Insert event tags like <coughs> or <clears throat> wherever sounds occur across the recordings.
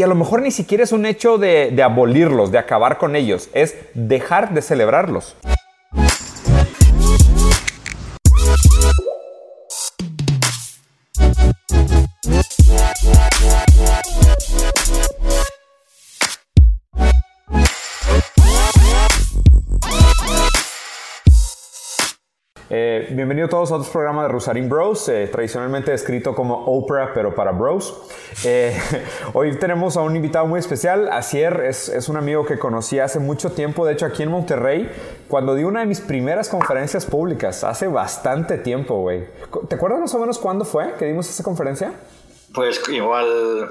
Y a lo mejor ni siquiera es un hecho de, abolirlos, de acabar con ellos, es dejar de celebrarlos. Eh, bienvenido todos a otro programa de Rusarín Bros, eh, tradicionalmente escrito como Oprah, pero para Bros. Eh, <laughs> hoy tenemos a un invitado muy especial, Asier, es, es, un amigo que conocí hace mucho tiempo, de hecho aquí en Monterrey, cuando di una de mis primeras conferencias públicas, hace bastante tiempo, güey. ¿Te acuerdas más o menos cuándo fue que dimos esa conferencia? Pues igual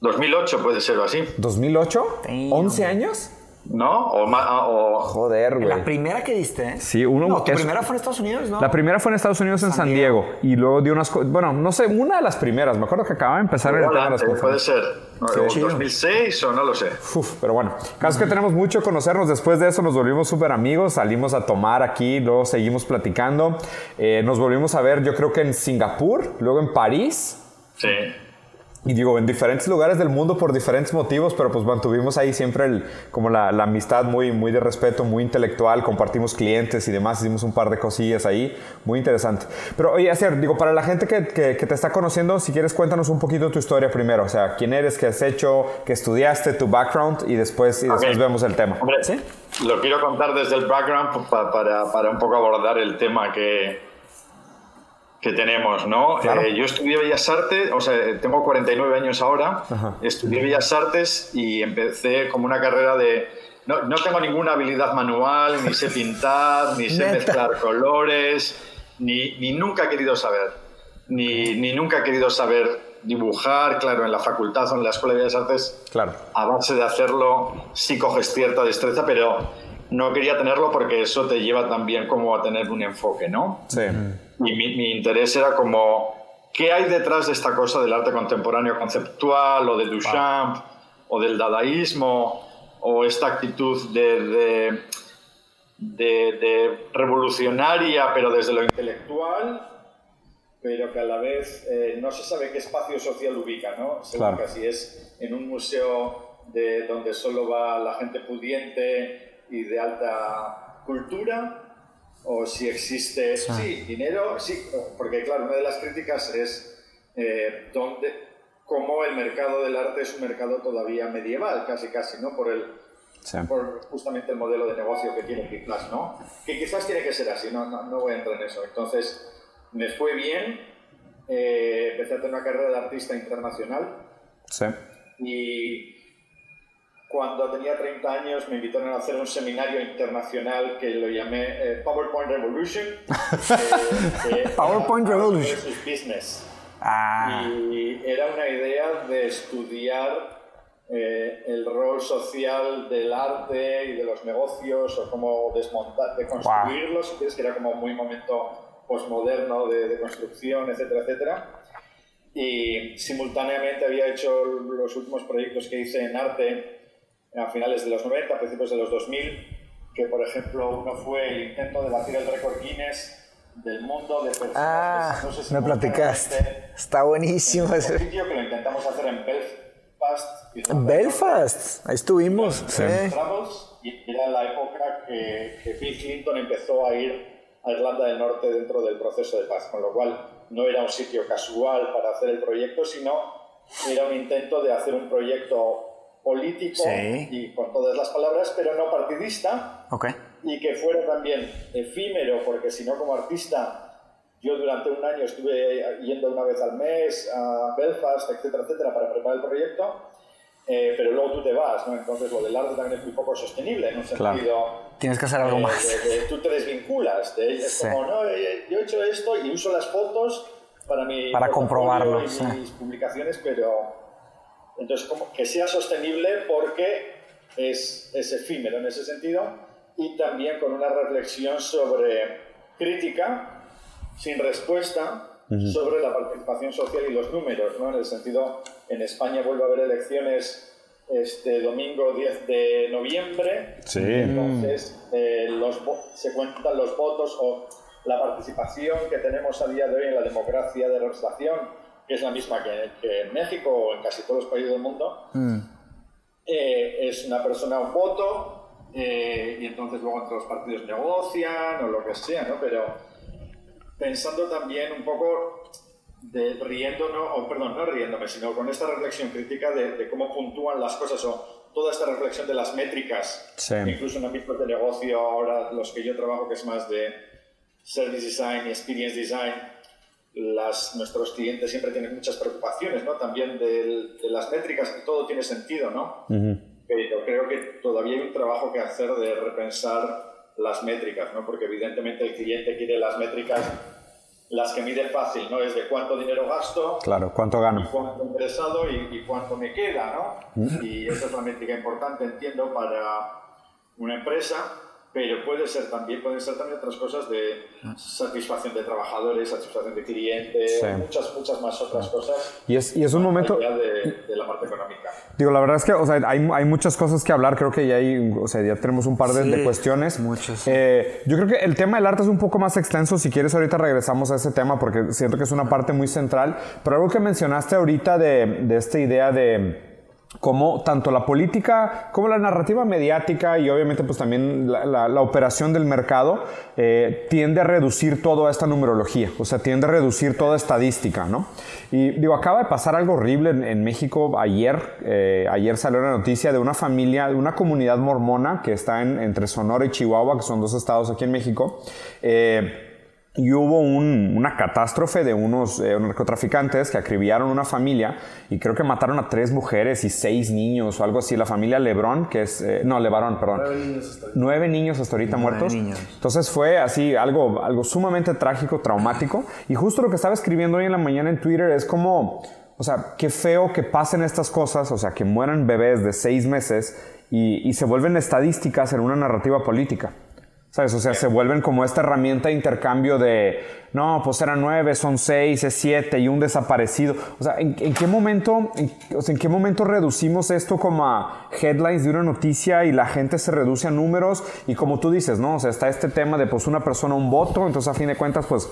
2008 puede ser o así. ¿2008? ¿11 años? ¿No? O, ma- o- Joder, güey. La primera que diste, ¿eh? Sí, uno No, tu es- primera fue en Estados Unidos, ¿no? La primera fue en Estados Unidos, en San, San Diego. Diego. Y luego dio unas... Bueno, no sé, una de las primeras. Me acuerdo que acababa de empezar en el tema de las antes, puede ser. O chido. 2006 o no lo sé. Uf, pero bueno, caso que tenemos mucho que conocernos. Después de eso nos volvimos súper amigos, salimos a tomar aquí, luego seguimos platicando. Eh, nos volvimos a ver, yo creo que en Singapur, luego en París. Sí. Y digo, en diferentes lugares del mundo por diferentes motivos, pero pues mantuvimos ahí siempre el, como la, la amistad muy, muy de respeto, muy intelectual, compartimos clientes y demás, hicimos un par de cosillas ahí, muy interesante. Pero oye, Acer, digo, para la gente que, que, que te está conociendo, si quieres cuéntanos un poquito tu historia primero, o sea, quién eres, qué has hecho, qué estudiaste, tu background y después, y después Ok. vemos el tema. Hombre, ¿Sí? lo quiero contar desde el background pues, pa- para, para un poco abordar el tema que, que tenemos, ¿no? Claro. Eh, yo estudié Bellas Artes, o sea, tengo 49 años ahora, Ajá. estudié Bellas Artes y empecé como una carrera de... No, no tengo ninguna habilidad manual, ni sé pintar, ni sé Neta. mezclar colores, ni, ni nunca he querido saber, ni, ni nunca he querido saber dibujar, claro, en la facultad o en la Escuela de Bellas Artes Claro. a base de hacerlo sí coges cierta destreza, pero no quería tenerlo porque eso te lleva también como a tener un enfoque, ¿no? Sí. Y mi, mi interés era como, ¿qué hay detrás de esta cosa del arte contemporáneo conceptual o de Duchamp o del dadaísmo o esta actitud de, de, de- de revolucionaria pero desde lo intelectual? pero que a la vez eh, no se sabe qué espacio social ubica, ¿no? Se Claro. ubica si es en un museo de donde solo va la gente pudiente y de alta cultura, o si existe, sí, dinero, sí, porque claro, una de las críticas es eh, dónde, cómo el mercado del arte es un mercado todavía medieval, casi casi, ¿no? Por el, Sí. por justamente el modelo de negocio que tiene Plus, ¿no? Que quizás tiene que ser así, no, no, no voy a entrar en eso. Entonces, me fue bien, eh, empecé a hacer una carrera de artista internacional Sí. y cuando tenía 30 años me invitaron a hacer un seminario internacional que lo llamé eh, PowerPoint Revolution. <laughs> eh, PowerPoint Revolution. Business. Ah, Y era una idea de estudiar eh, el rol social del arte y de los negocios o cómo desmontar, de construirlos, quieres, que era como muy momento postmoderno de, de construcción, etcétera, etcétera. Y simultáneamente había hecho los últimos proyectos que hice en arte a finales de los 90, a principios de los 2000, que por ejemplo uno fue el intento de batir el récord Guinness del mundo de personas. ah, besándose me simultáneamente platicaste. Está buenísimo en ese. sitio que lo intentamos hacer en Belfast. Del Belfast, ahí estuvimos. Sí. en Travels, y era la época que, que Bill Clinton empezó a ir a Irlanda del Norte dentro del proceso de paz, con lo cual no era un sitio casual para hacer el proyecto, sino era un intento de hacer un proyecto político Sí. y con todas las palabras, pero no partidista, Ok. y que fuera también efímero, porque si no como artista, yo durante un año estuve yendo una vez al mes a Belfast, etcétera, etcétera, para preparar el proyecto, eh, pero luego tú te vas, ¿no? Entonces lo del arte también es muy poco sostenible, en un Claro. sentido... Tienes que hacer algo eh, más. de- de- tú te desvinculas, de, es Sí. como, no, eh, yo he hecho esto y uso las fotos para mi Para comprobarlo, y sí. mis publicaciones, pero entonces como que sea sostenible porque es, es efímero en ese sentido y también con una reflexión sobre crítica sin respuesta sobre la participación social y los números, ¿no? En el sentido, en España vuelve a haber elecciones este domingo 10 de noviembre. Sí. Entonces, eh, los, se cuentan los votos o la participación que tenemos a día de hoy en la democracia de representación que es la misma que, en México o en casi todos los países del mundo, mm. eh, es una persona un voto eh, y entonces luego entre los partidos negocian o lo que sea, ¿no? Pero pensando también un poco de riéndonos, o perdón, no riéndome, sino con esta reflexión crítica de, cómo puntúan las cosas o toda esta reflexión de las métricas, incluso en ámbitos de negocio, ahora los que yo trabajo, que es más de service design y experience design, las, nuestros clientes siempre tienen muchas preocupaciones, ¿no? También de, las métricas, y todo tiene sentido, ¿no? Pero creo que todavía hay un trabajo que hacer de repensar las métricas, ¿no? Porque evidentemente el cliente quiere las métricas las que mide fácil, ¿no? Es de cuánto dinero gasto. Claro, cuánto gano. Y cuánto interesado y, y cuánto me queda, ¿no? Y esa es la métrica importante, entiendo, para una empresa pero puede ser también, pueden ser también otras cosas de satisfacción de trabajadores, satisfacción de clientes, muchas, muchas más otras cosas. Y es, y es un momento... De, de, la parte económica. Digo, la verdad es que o sea, hay, hay, muchas cosas que hablar, creo que ya, hay, o sea, ya tenemos un par de, de cuestiones. Muchas. Eh, yo creo que el tema del arte es un poco más extenso, si quieres ahorita regresamos a ese tema porque siento que es una parte muy central, pero algo que mencionaste ahorita de, de esta idea de como tanto la política como la narrativa mediática y obviamente pues también la, operación del mercado eh, tiende a reducir toda esta numerología, o sea, tiende a reducir toda estadística, ¿no? Y digo, acaba de pasar algo horrible en, México ayer, eh, ayer salió la noticia de una familia, de una comunidad mormona que está entre Sonora y Chihuahua, que son dos estados aquí en México, eh, y hubo una catástrofe de unos eh, narcotraficantes que acribillaron una familia y creo que mataron a tres mujeres y seis niños o algo así. La familia Lebrón, que es... Eh, no, Lebrón, perdón. Nueve niños hasta ahorita, muertos. Entonces fue así algo, algo sumamente trágico, traumático. Y justo lo que estaba escribiendo hoy en la mañana en Twitter es como... O sea, qué feo que pasen estas cosas, o sea, que mueran bebés de seis meses y, y se vuelven estadísticas en una narrativa política. ¿Sabes? O sea, se vuelven como esta herramienta de intercambio de, no, pues eran nueve, son seis, es siete y un desaparecido. O sea, ¿en, qué momento, en, o sea, ¿en qué momento reducimos esto como a headlines de una noticia y la gente se reduce a números? Y como tú dices, ¿no? O sea, está este tema de, pues, una persona, un voto, entonces a fin de cuentas, pues,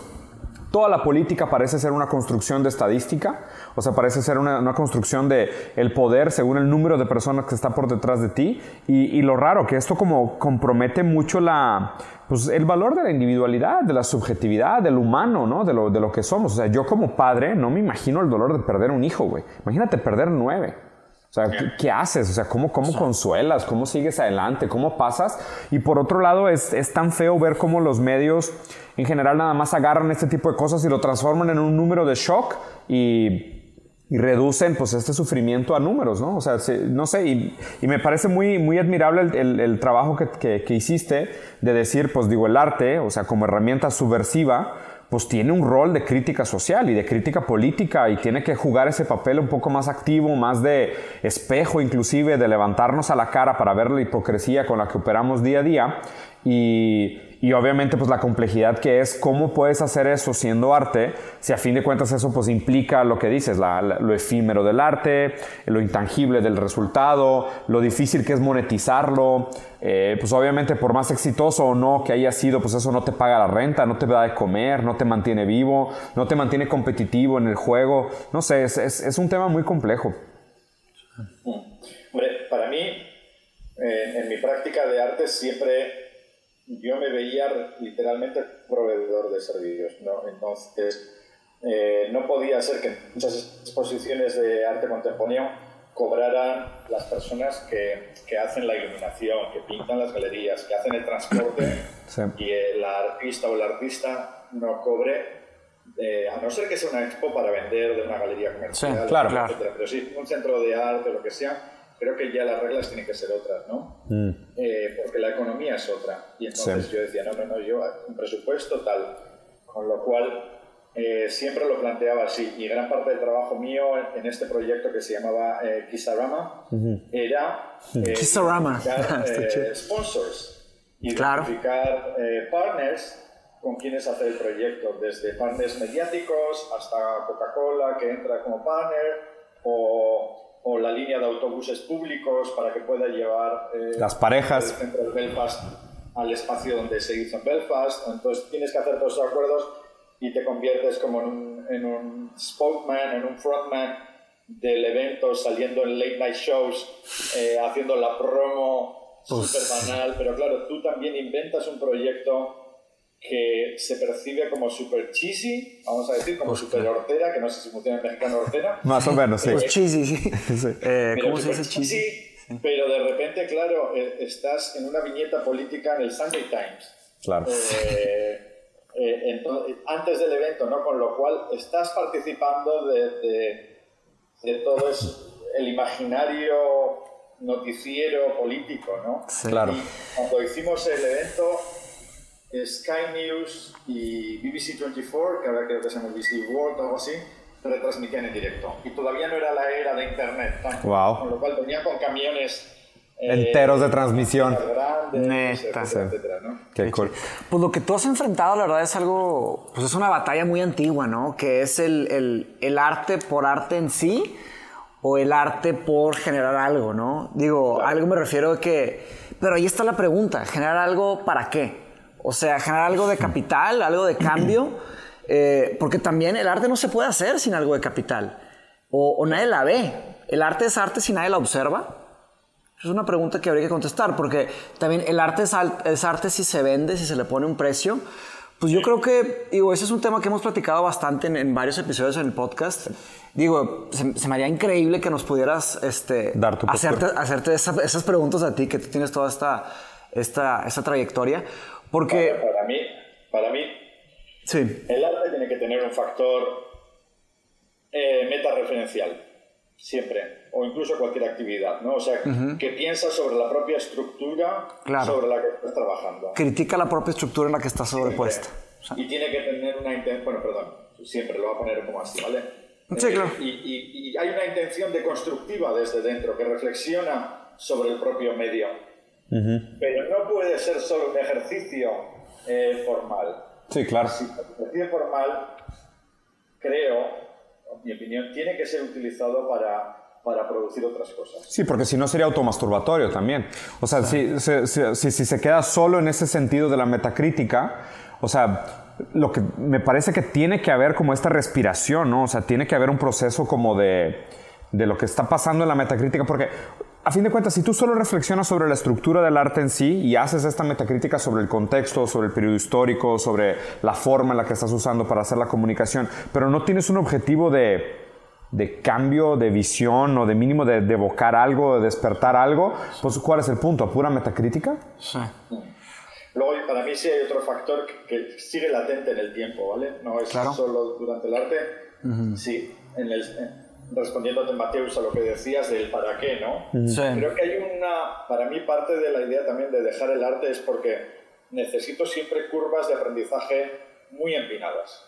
Toda la política parece ser una construcción de estadística, o sea, parece ser una, construcción de el poder según el número de personas que está por detrás de ti. Y, lo raro, que esto como compromete mucho la, pues, el valor de la individualidad, de la subjetividad, del humano, ¿no? De lo, de lo que somos. O sea, yo como padre no me imagino el dolor de perder un hijo, güey. Imagínate perder nueve. O sea, ¿qué, haces? O sea, ¿cómo, cómo consuelas? ¿Cómo sigues adelante? ¿Cómo pasas? Y por otro lado, es, es, tan feo ver cómo los medios en general nada más agarran este tipo de cosas y lo transforman en un número de shock y, y reducen pues este sufrimiento a números, ¿no? O sea, no sé, y, y, me parece muy, muy admirable el, el, trabajo que, que, que hiciste de decir, pues digo, el arte, o sea, como herramienta subversiva, pues tiene un rol de crítica social y de crítica política y tiene que jugar ese papel un poco más activo, más de espejo inclusive, de levantarnos a la cara para ver la hipocresía con la que operamos día a día. Y, y obviamente pues la complejidad que es cómo puedes hacer eso siendo arte, si a fin de cuentas eso pues implica lo que dices, lo efímero del arte, lo intangible del resultado, lo difícil que es monetizarlo, eh, pues obviamente por más exitoso o no que haya sido, pues eso no te paga la renta, no te da de comer, no te mantiene vivo, no te mantiene competitivo en el juego, no sé, es, es, un tema muy complejo. Hombre, para mí, eh, en mi práctica de arte siempre yo me veía literalmente proveedor de servicios, ¿no? Entonces, eh, no podía ser que muchas exposiciones de arte contemporáneo cobraran las personas que, que, hacen la iluminación, que pintan las galerías, que hacen el transporte <coughs> y el artista o el artista no cobre, eh, a no ser que sea una expo para vender de una galería comercial, claro, claro. pero si un centro de arte o lo que sea, creo que ya las reglas tienen que ser otras, ¿no? Mm. Eh, porque la economía es otra. Y entonces yo decía, no, no, no, yo un presupuesto tal. Con lo cual eh, siempre lo planteaba así. Y gran parte del trabajo mío en, este proyecto que se llamaba eh, Kisarama era eh, Kisarama. <laughs> Eh, sponsors y identificar partners con quienes hacer el proyecto, desde partners mediáticos hasta Coca-Cola que entra como partner o o la línea de autobuses públicos para que pueda llevar eh, las parejas del centro de Belfast al espacio donde se hizo en Belfast. Entonces tienes que hacer todos esos acuerdos y te conviertes como en un en un spokesman, en un frontman del evento, saliendo en late night shows, eh, haciendo la promo súper banal, pero claro, tú también inventas un proyecto que se percibe como super cheesy, vamos a decir, como super hortera, que no sé si funciona en mexicano hortera. Más o menos, sí. Pues cheesy, sí. Eh, Pero ¿Cómo se dice cheesy? Pero de repente, claro, eh, estás en una viñeta política en el Sunday Times. Claro. Eh, eh, antes del evento, ¿no? Con lo cual estás participando de, de- de todo el imaginario noticiero político, ¿no? Sí. Claro. Y cuando hicimos el evento, Sky News y BBC 24, que ahora creo que se llama BBC World o algo así, retransmitían en directo. Y todavía no era la era de Internet. Wow. Con lo cual venían con camiones eh, Enteros de transmisión. grandes, Neta. etcétera, etcétera, ¿no? Qué cool. Pues lo que tú has enfrentado, la verdad, es algo, pues es una batalla muy antigua, ¿no? Que es el, el- el arte por arte en sí o el arte por generar algo, ¿no? Digo, algo me refiero a que, pero ahí está la pregunta, ¿generar algo para qué? O sea, generar algo de capital, algo de cambio, eh, porque también el arte no se puede hacer sin algo de capital, o, o nadie la ve. El arte es arte si nadie la observa. Es una pregunta que habría que contestar, porque también el arte es, al- es arte si se vende, si se le pone un precio. Pues yo creo que, digo, ese es un tema que hemos platicado bastante en, en varios episodios en el podcast. Digo, se, se me haría increíble que nos pudieras este, Dar tu hacerte, hacerte esa- esas preguntas a ti, que tú tienes toda esta, esta, esta trayectoria. Porque, Para mí, para mí, sí, el arte tiene que tener un factor eh, meta-referencial, siempre, o incluso cualquier actividad, ¿no? O sea, que piensa sobre la propia estructura Claro. sobre la que estás trabajando. critica la propia estructura en la que está sobrepuesta. O sea, Y tiene que tener una intención, bueno, perdón, siempre lo voy a poner como así, ¿vale? Sí, Eh, claro. Y, y- y hay una intención de constructiva desde dentro, que reflexiona sobre el propio medio. Pero no puede ser solo un ejercicio eh, formal. Sí, claro. Si el ejercicio formal, creo, en mi opinión, tiene que ser utilizado para, para producir otras cosas. Sí, porque si no sería automasturbatorio también. O sea, si, si, si- si- si se queda solo en ese sentido de la metacrítica, o sea, lo que me parece que tiene que haber como esta respiración, ¿no? O sea, tiene que haber un proceso como de, de lo que está pasando en la metacrítica, porque a fin de cuentas, si tú solo reflexionas sobre la estructura del arte en sí y haces esta metacrítica sobre el contexto, sobre el periodo histórico, sobre la forma en la que estás usando para hacer la comunicación, pero no tienes un objetivo de, de cambio de visión o de mínimo de, de evocar algo, de despertar algo, pues ¿cuál es el punto? ¿Pura metacrítica? sí. Luego, para mí sí hay otro factor que, que sigue latente en el tiempo, ¿vale? No es Claro. solo durante el arte. Sí, en el, en- respondiéndote, Mateus, a lo que decías del para qué, ¿no? Sí. Creo que hay una, para mí parte de la idea también de dejar el arte es porque necesito siempre curvas de aprendizaje muy empinadas,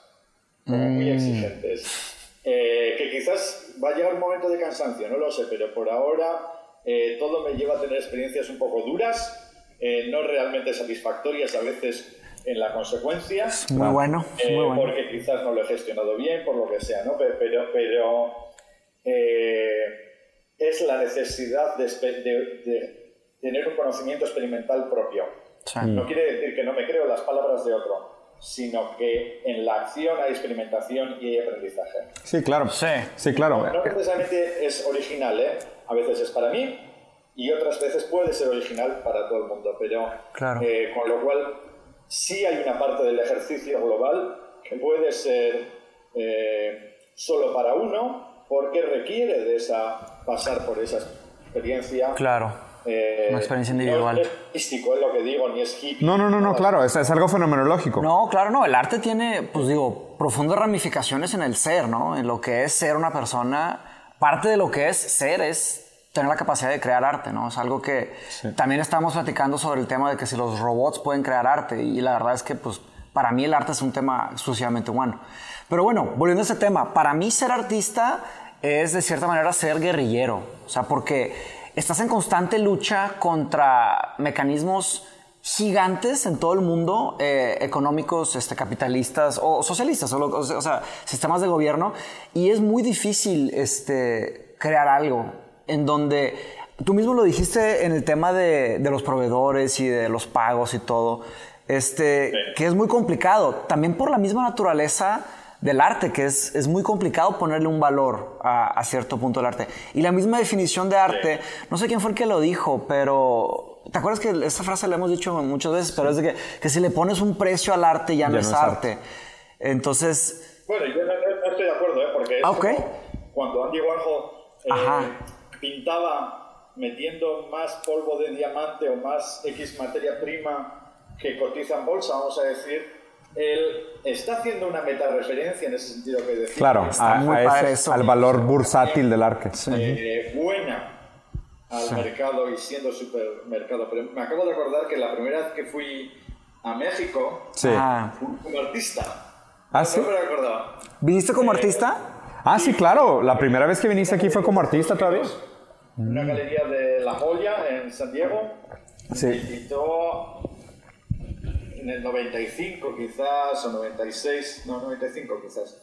como muy exigentes. Eh, que quizás va a llegar un momento de cansancio, no lo sé, pero por ahora eh, todo me lleva a tener experiencias un poco duras, eh, no realmente satisfactorias a veces en la consecuencia. Muy bueno, Eh, muy bueno. porque quizás no lo he gestionado bien, por lo que sea, ¿no? Pero, pero, pero, eh, es la necesidad de, de- de tener un conocimiento experimental propio. Sí. No quiere decir que no me creo las palabras de otro, sino que en la acción hay experimentación y hay aprendizaje. Sí, claro. Sí. Sí, claro. No precisamente es original, ¿eh? A veces es para mí y otras veces puede ser original para todo el mundo, pero Claro. eh, con lo cual sí hay una parte del ejercicio global que puede ser eh, solo para uno porque requiere de esa pasar por esa experiencia. Claro. eh, Una experiencia individual. No es místico, es lo que digo, ni es hippie. No, no, no, no, claro, es, es algo fenomenológico. No, claro, no. El arte tiene, pues digo, profundas ramificaciones en el ser, ¿no? En lo que es ser una persona. Parte de lo que es ser es tener la capacidad de crear arte, ¿no? Es algo que también estamos platicando sobre el tema de que si los robots pueden crear arte. Y la verdad es que, pues, para mí el arte es un tema exclusivamente humano. Pero bueno, volviendo a ese tema, para mí ser artista es de cierta manera ser guerrillero. O sea, porque estás en constante lucha contra mecanismos gigantes en todo el mundo, eh, económicos, este, capitalistas o socialistas, o, lo- o sea, o sea, sistemas de gobierno, y es muy difícil este, crear algo en donde, tú mismo lo dijiste en el tema de, de los proveedores y de los pagos y todo, este, que es muy complicado, también por la misma naturaleza del arte, que es, es muy complicado ponerle un valor a, a, cierto punto del arte. Y la misma definición de arte, no sé quién fue el que lo dijo, pero ¿te acuerdas que esa frase la hemos dicho muchas veces? Pero es de que, que si le pones un precio al arte ya, no, es, arte. Entonces... Bueno, yo no, estoy de acuerdo, ¿eh? porque es okay. cuando Andy Warhol eh, pintaba metiendo más polvo de diamante o más X materia prima que cotiza en bolsa, vamos a decir, él está haciendo una meta-referencia en ese sentido que decía. Claro, a, ese, al valor bursátil del arte. Eh, buena al mercado y siendo supermercado. Pero me acabo de acordar que la primera vez que fui a México, sí. Ah. fui como artista. ¿Ah, sí? No me acordaba. ¿Viniste como Eh, artista? Ah, sí, claro. La primera vez que viniste aquí fue como artista todavía. Una galería de La Joya en San Diego. Sí. Me invitó en el 95 quizás, o 96, no, 95 quizás,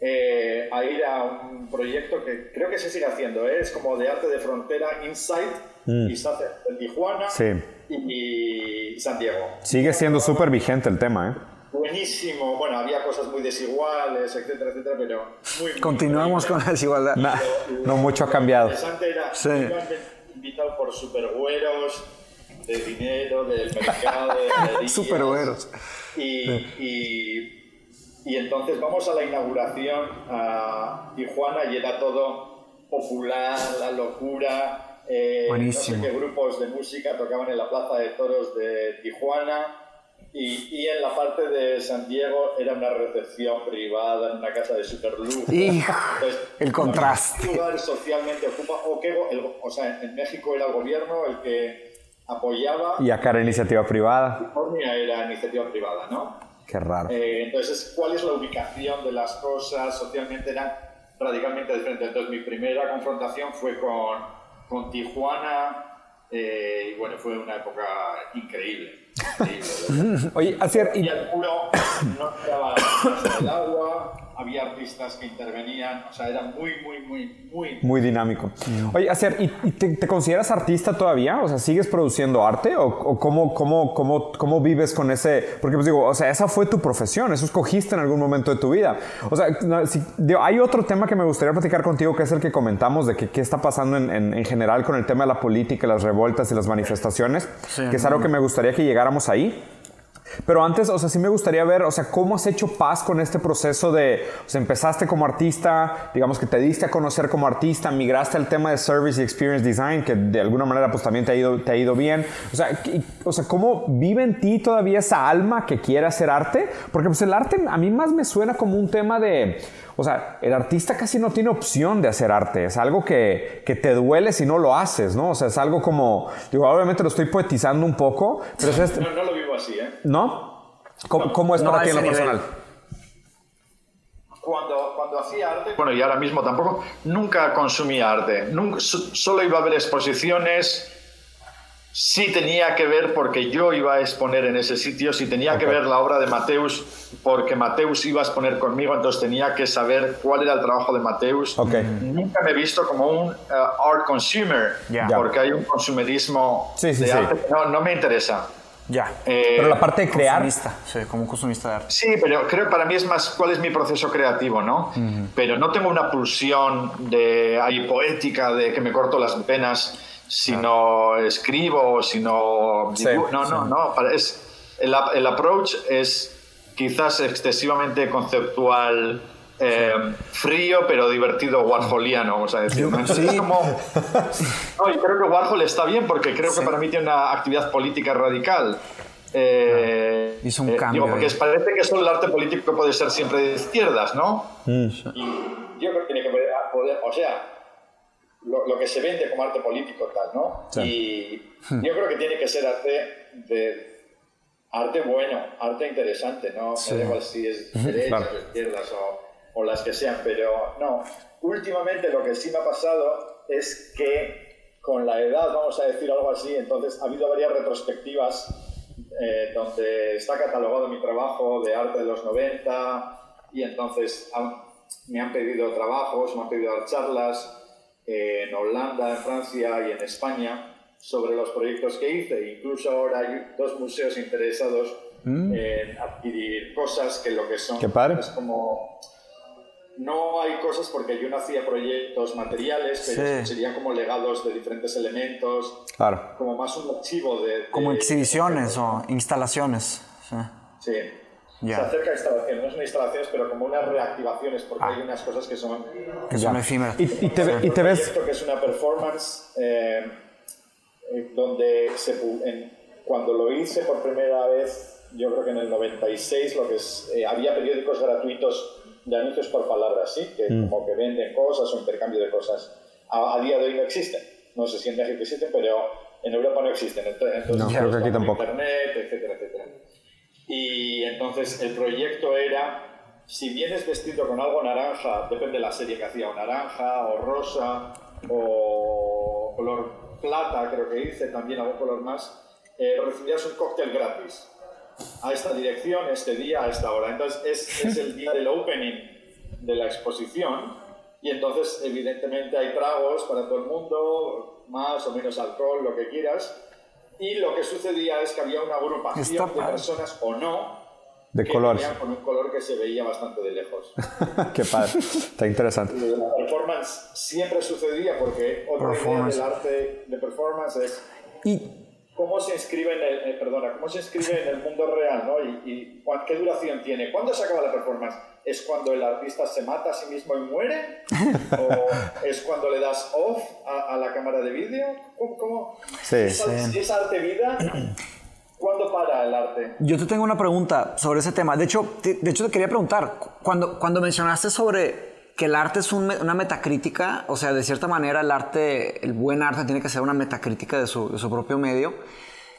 eh, a ir a un proyecto que creo que se sigue haciendo, ¿eh? es como de arte de frontera Insight, y se hace en Tijuana Sí. y, y San Diego. Sigue siendo súper vigente el tema, ¿eh? Buenísimo, bueno, había cosas muy desiguales, etcétera, etcétera, pero muy... muy Continuamos con la desigualdad. Na- no mucho ha cambiado. Lo interesante era Sí. iban invitados por supergüeros de dinero, del mercado, de. <laughs> Supergüeros. Y, y, y entonces vamos a la inauguración a Tijuana y era todo popular, la locura. eh, Buenísimo. No sé qué grupos de música tocaban en la Plaza de Toros de Tijuana. Y, y en la parte de San Diego era una recepción privada en una casa de superlujo. El contraste. ¿qué lugar socialmente ocupa? O, go- el- o sea, en México era el gobierno el que apoyaba. Y acá era iniciativa privada. California era iniciativa privada, ¿no? Qué raro. Eh, entonces, ¿cuál es la ubicación de las cosas? Socialmente eran radicalmente diferentes. Entonces, mi primera confrontación fue con, con Tijuana. eh, y bueno, fue una época increíble. increíble. <laughs> Oye, Y y, el puro no estaba el agua, había artistas que intervenían, o sea, era muy, muy, muy, muy... muy dinámico. Oye, Asier, ¿y, y te, te consideras artista todavía? O sea, ¿sigues produciendo arte? ¿O, o cómo, cómo, cómo, cómo vives con ese...? Porque pues digo, o sea, esa fue tu profesión, eso escogiste en algún momento de tu vida. O sea, si- digo, hay otro tema que me gustaría platicar contigo, que es el que comentamos, de que qué está pasando en, en- en general con el tema de la política, las revueltas y las manifestaciones, que es algo que me gustaría que llegáramos ahí. Pero antes, o sea, sí me gustaría ver, o sea, cómo has hecho paz con este proceso de, o sea, empezaste como artista, digamos que te diste a conocer como artista, migraste al tema de Service y Experience Design, que de alguna manera pues también te ha ido, te ha ido bien. O sea, ¿qué- o sea, ¿cómo vive en ti todavía esa alma que quiere hacer arte? Porque pues el arte a mí más me suena como un tema de, o sea, el artista casi no tiene opción de hacer arte, es algo que, que te duele si no lo haces, ¿no? O sea, es algo como, digo, obviamente lo estoy poetizando un poco, pero es este- No, no lo vivo así, ¿eh? ¿No? ¿Cómo, cómo es No para ti en lo nivel. personal? Cuando, cuando hacía arte, bueno, y ahora mismo tampoco, nunca consumía arte. Nunca, so- solo iba a ver exposiciones. Sí tenía que ver porque yo iba a exponer en ese sitio, sí tenía que ver la obra de Mateus porque Mateus iba a exponer conmigo, entonces tenía que saber cuál era el trabajo de Mateus. Ok. Nunca me he visto como un uh, art consumer, Ya. porque hay un consumerismo Sí, sí, de sí. arte que no, no me interesa. Ya. Eh, Pero la parte de crear, Consumista, sí, como un consumista de arte. Sí, pero creo que para mí es más cuál es mi proceso creativo, ¿no? Pero no tengo una pulsión de ahí poética, de que me corto las venas si no escribo, si no Sí. No, no, no. para- Es, el, el approach es quizás excesivamente conceptual, eh, frío, pero divertido warholiano, vamos a decir. ¿no? Es como- <laughs> no, y creo que Warhol está bien porque creo que para mí tiene una actividad política radical. Eh, Hizo un eh, cambio Digo, porque es- parece que solo el arte político puede ser siempre de izquierdas, ¿no? Mm. Y yo creo que tiene que poder- o sea, lo, lo que se vende como arte político tal, ¿no? Y yo creo que tiene que ser arte de arte bueno, arte interesante, ¿no? Me da igual si es derechas claro. o izquierdas o, o las que sean, pero no. Últimamente lo que sí me ha pasado es que con la edad, vamos a decir algo así, entonces ha habido varias retrospectivas eh, donde está catalogado mi trabajo de arte de los 90 y entonces han- me han pedido trabajos, me han pedido charlas en Holanda, en Francia y en España sobre los proyectos que hice. Incluso ahora hay dos museos interesados en adquirir cosas que lo que son Qué padre. es como no hay cosas porque yo no hacía proyectos materiales, pero serían como legados de diferentes elementos. Claro. Como más un archivo de. como exhibiciones o instalaciones. Sí. sí. Se acerca a instalaciones, no son instalaciones, pero como unas reactivaciones, porque hay ah. unas cosas que son. Que son efímeras. Y, y, te, y te ves. que es una performance eh, eh, donde se, cuando lo hice por primera vez, yo creo que en el 96, lo que es, eh, había periódicos gratuitos de anuncios por palabras, ¿sí? Que mm. como que venden cosas o intercambio de cosas. A, día de hoy no existen. No sé si en México existen, pero en Europa no existen. Entonces, no, creo que aquí tampoco. Internet, etcétera, etcétera. Y entonces el proyecto era, si vienes vestido con algo naranja, depende de la serie que hacía, o naranja, o rosa, o color plata, creo que hice, también algún color más, eh, recibías un cóctel gratis a esta dirección, este día, a esta hora. Entonces es, es el día del opening de la exposición y entonces evidentemente hay tragos para todo el mundo, más o menos alcohol, lo que quieras. Y lo que sucedía es que había una agrupación de personas o no de colores. con un color que se veía bastante de lejos. <laughs> Qué padre, está interesante. La performance siempre sucedía porque otra idea del arte de performance es y cómo se inscribe en el, eh, perdona, cómo se inscribe en el mundo real, ¿no? Y, qué duración tiene. ¿Cuándo se acaba la performance? ¿Es cuando el artista se mata a sí mismo y muere? <laughs> ¿O es cuando le das off a, la cámara de vídeo? ¿Cómo? Sí, Si es arte vida, ¿cuándo para el arte? Yo te tengo una pregunta sobre ese tema. De hecho, te, de hecho te quería preguntar, cuando, cuando mencionaste sobre que el arte es una metacrítica, o sea, de cierta manera el arte, el buen arte tiene que ser una metacrítica de su, de su propio medio.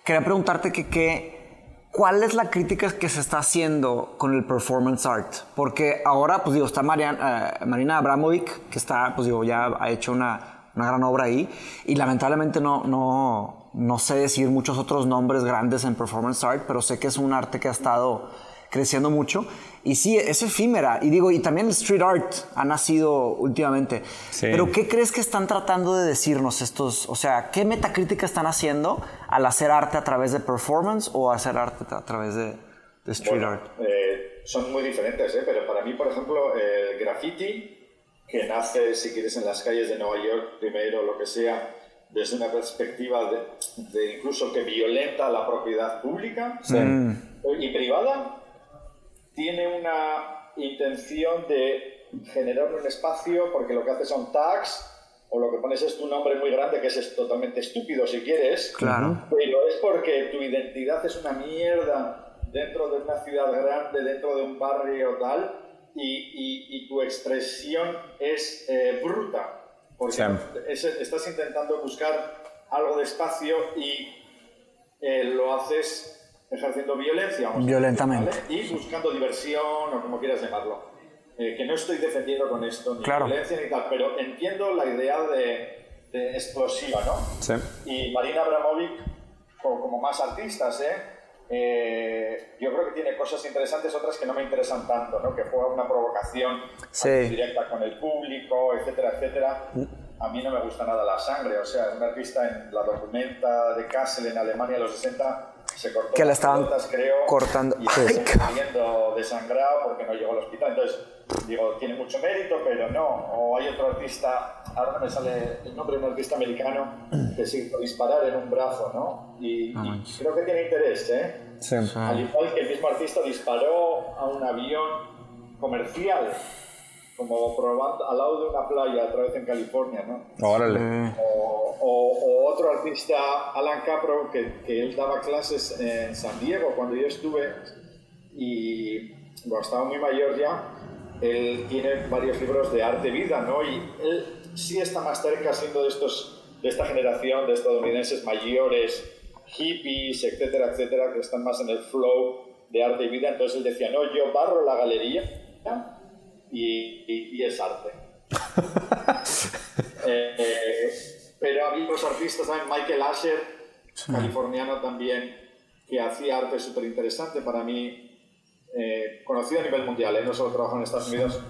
Quería preguntarte que, ¿cuál es la crítica que se está haciendo con el performance art? Porque ahora, pues digo, está Mariana, eh, Marina Abramovic, que está, pues digo, ya ha hecho una, una gran obra ahí, y lamentablemente no, no, no sé decir muchos otros nombres grandes en performance art, pero sé que es un arte que ha estado creciendo mucho. Y sí, es efímera. Y digo, y también el street art ha nacido últimamente. Pero ¿qué crees que están tratando de decirnos estos? O sea, ¿qué metacrítica están haciendo al hacer arte a través de performance o hacer arte a través de, street art? Eh, son muy diferentes, ¿eh? pero para mí, por ejemplo, el graffiti, que nace, si quieres, en las calles de Nueva York primero, lo que sea, desde una perspectiva de, incluso que violenta la propiedad pública y privada, tiene una intención de generar un espacio porque lo que hace son tags o lo que pones es tu nombre muy grande que es totalmente estúpido si quieres, claro. pero es porque tu identidad es una mierda dentro de una ciudad grande, dentro de un barrio tal, y, y, tu expresión es eh, bruta, porque estás intentando buscar algo de espacio y eh, lo haces ejerciendo violencia. Violentamente. Y buscando diversión o como quieras llamarlo. Eh, que no estoy defendiendo con esto ni violencia ni tal, pero entiendo la idea de, explosiva, ¿no? Sí. Y Marina Abramovic, como, más artistas, ¿eh? ¿eh? yo creo que tiene cosas interesantes, otras que no me interesan tanto, ¿no? que fue una provocación directa con el público, etcétera, etcétera. A mí no me gusta nada la sangre, o sea, un artista en la documenta de Kassel en Alemania en los 60 se cortó que la estaban creo, cortando. y está muriendo desangrado porque no llegó al hospital. Entonces digo tiene mucho mérito pero no. O hay otro artista ahora no me sale el nombre de un artista americano que se hizo disparar en un brazo ¿no? y, ah, creo que tiene interés ¿eh? Sí. al igual que el mismo artista disparó a un avión comercial como probando al lado de una playa otra vez en California, ¿no? Órale. O, otro artista, Alan Capro, que, que, él daba clases en San Diego cuando yo estuve y bueno, estaba muy mayor ya, él tiene varios libros de arte vida, ¿no? Y él sí está más cerca siendo de, estos, de esta generación de estadounidenses mayores, hippies, etcétera, etcétera, que están más en el flow de arte y vida. Entonces él decía, no, yo barro la galería y, es arte. <laughs> Eh, pero había otros artistas también, Michael Asher, californiano también, que hacía arte súper interesante para mí, eh, conocido a nivel mundial, ¿eh? no solo trabajo en Estados Unidos,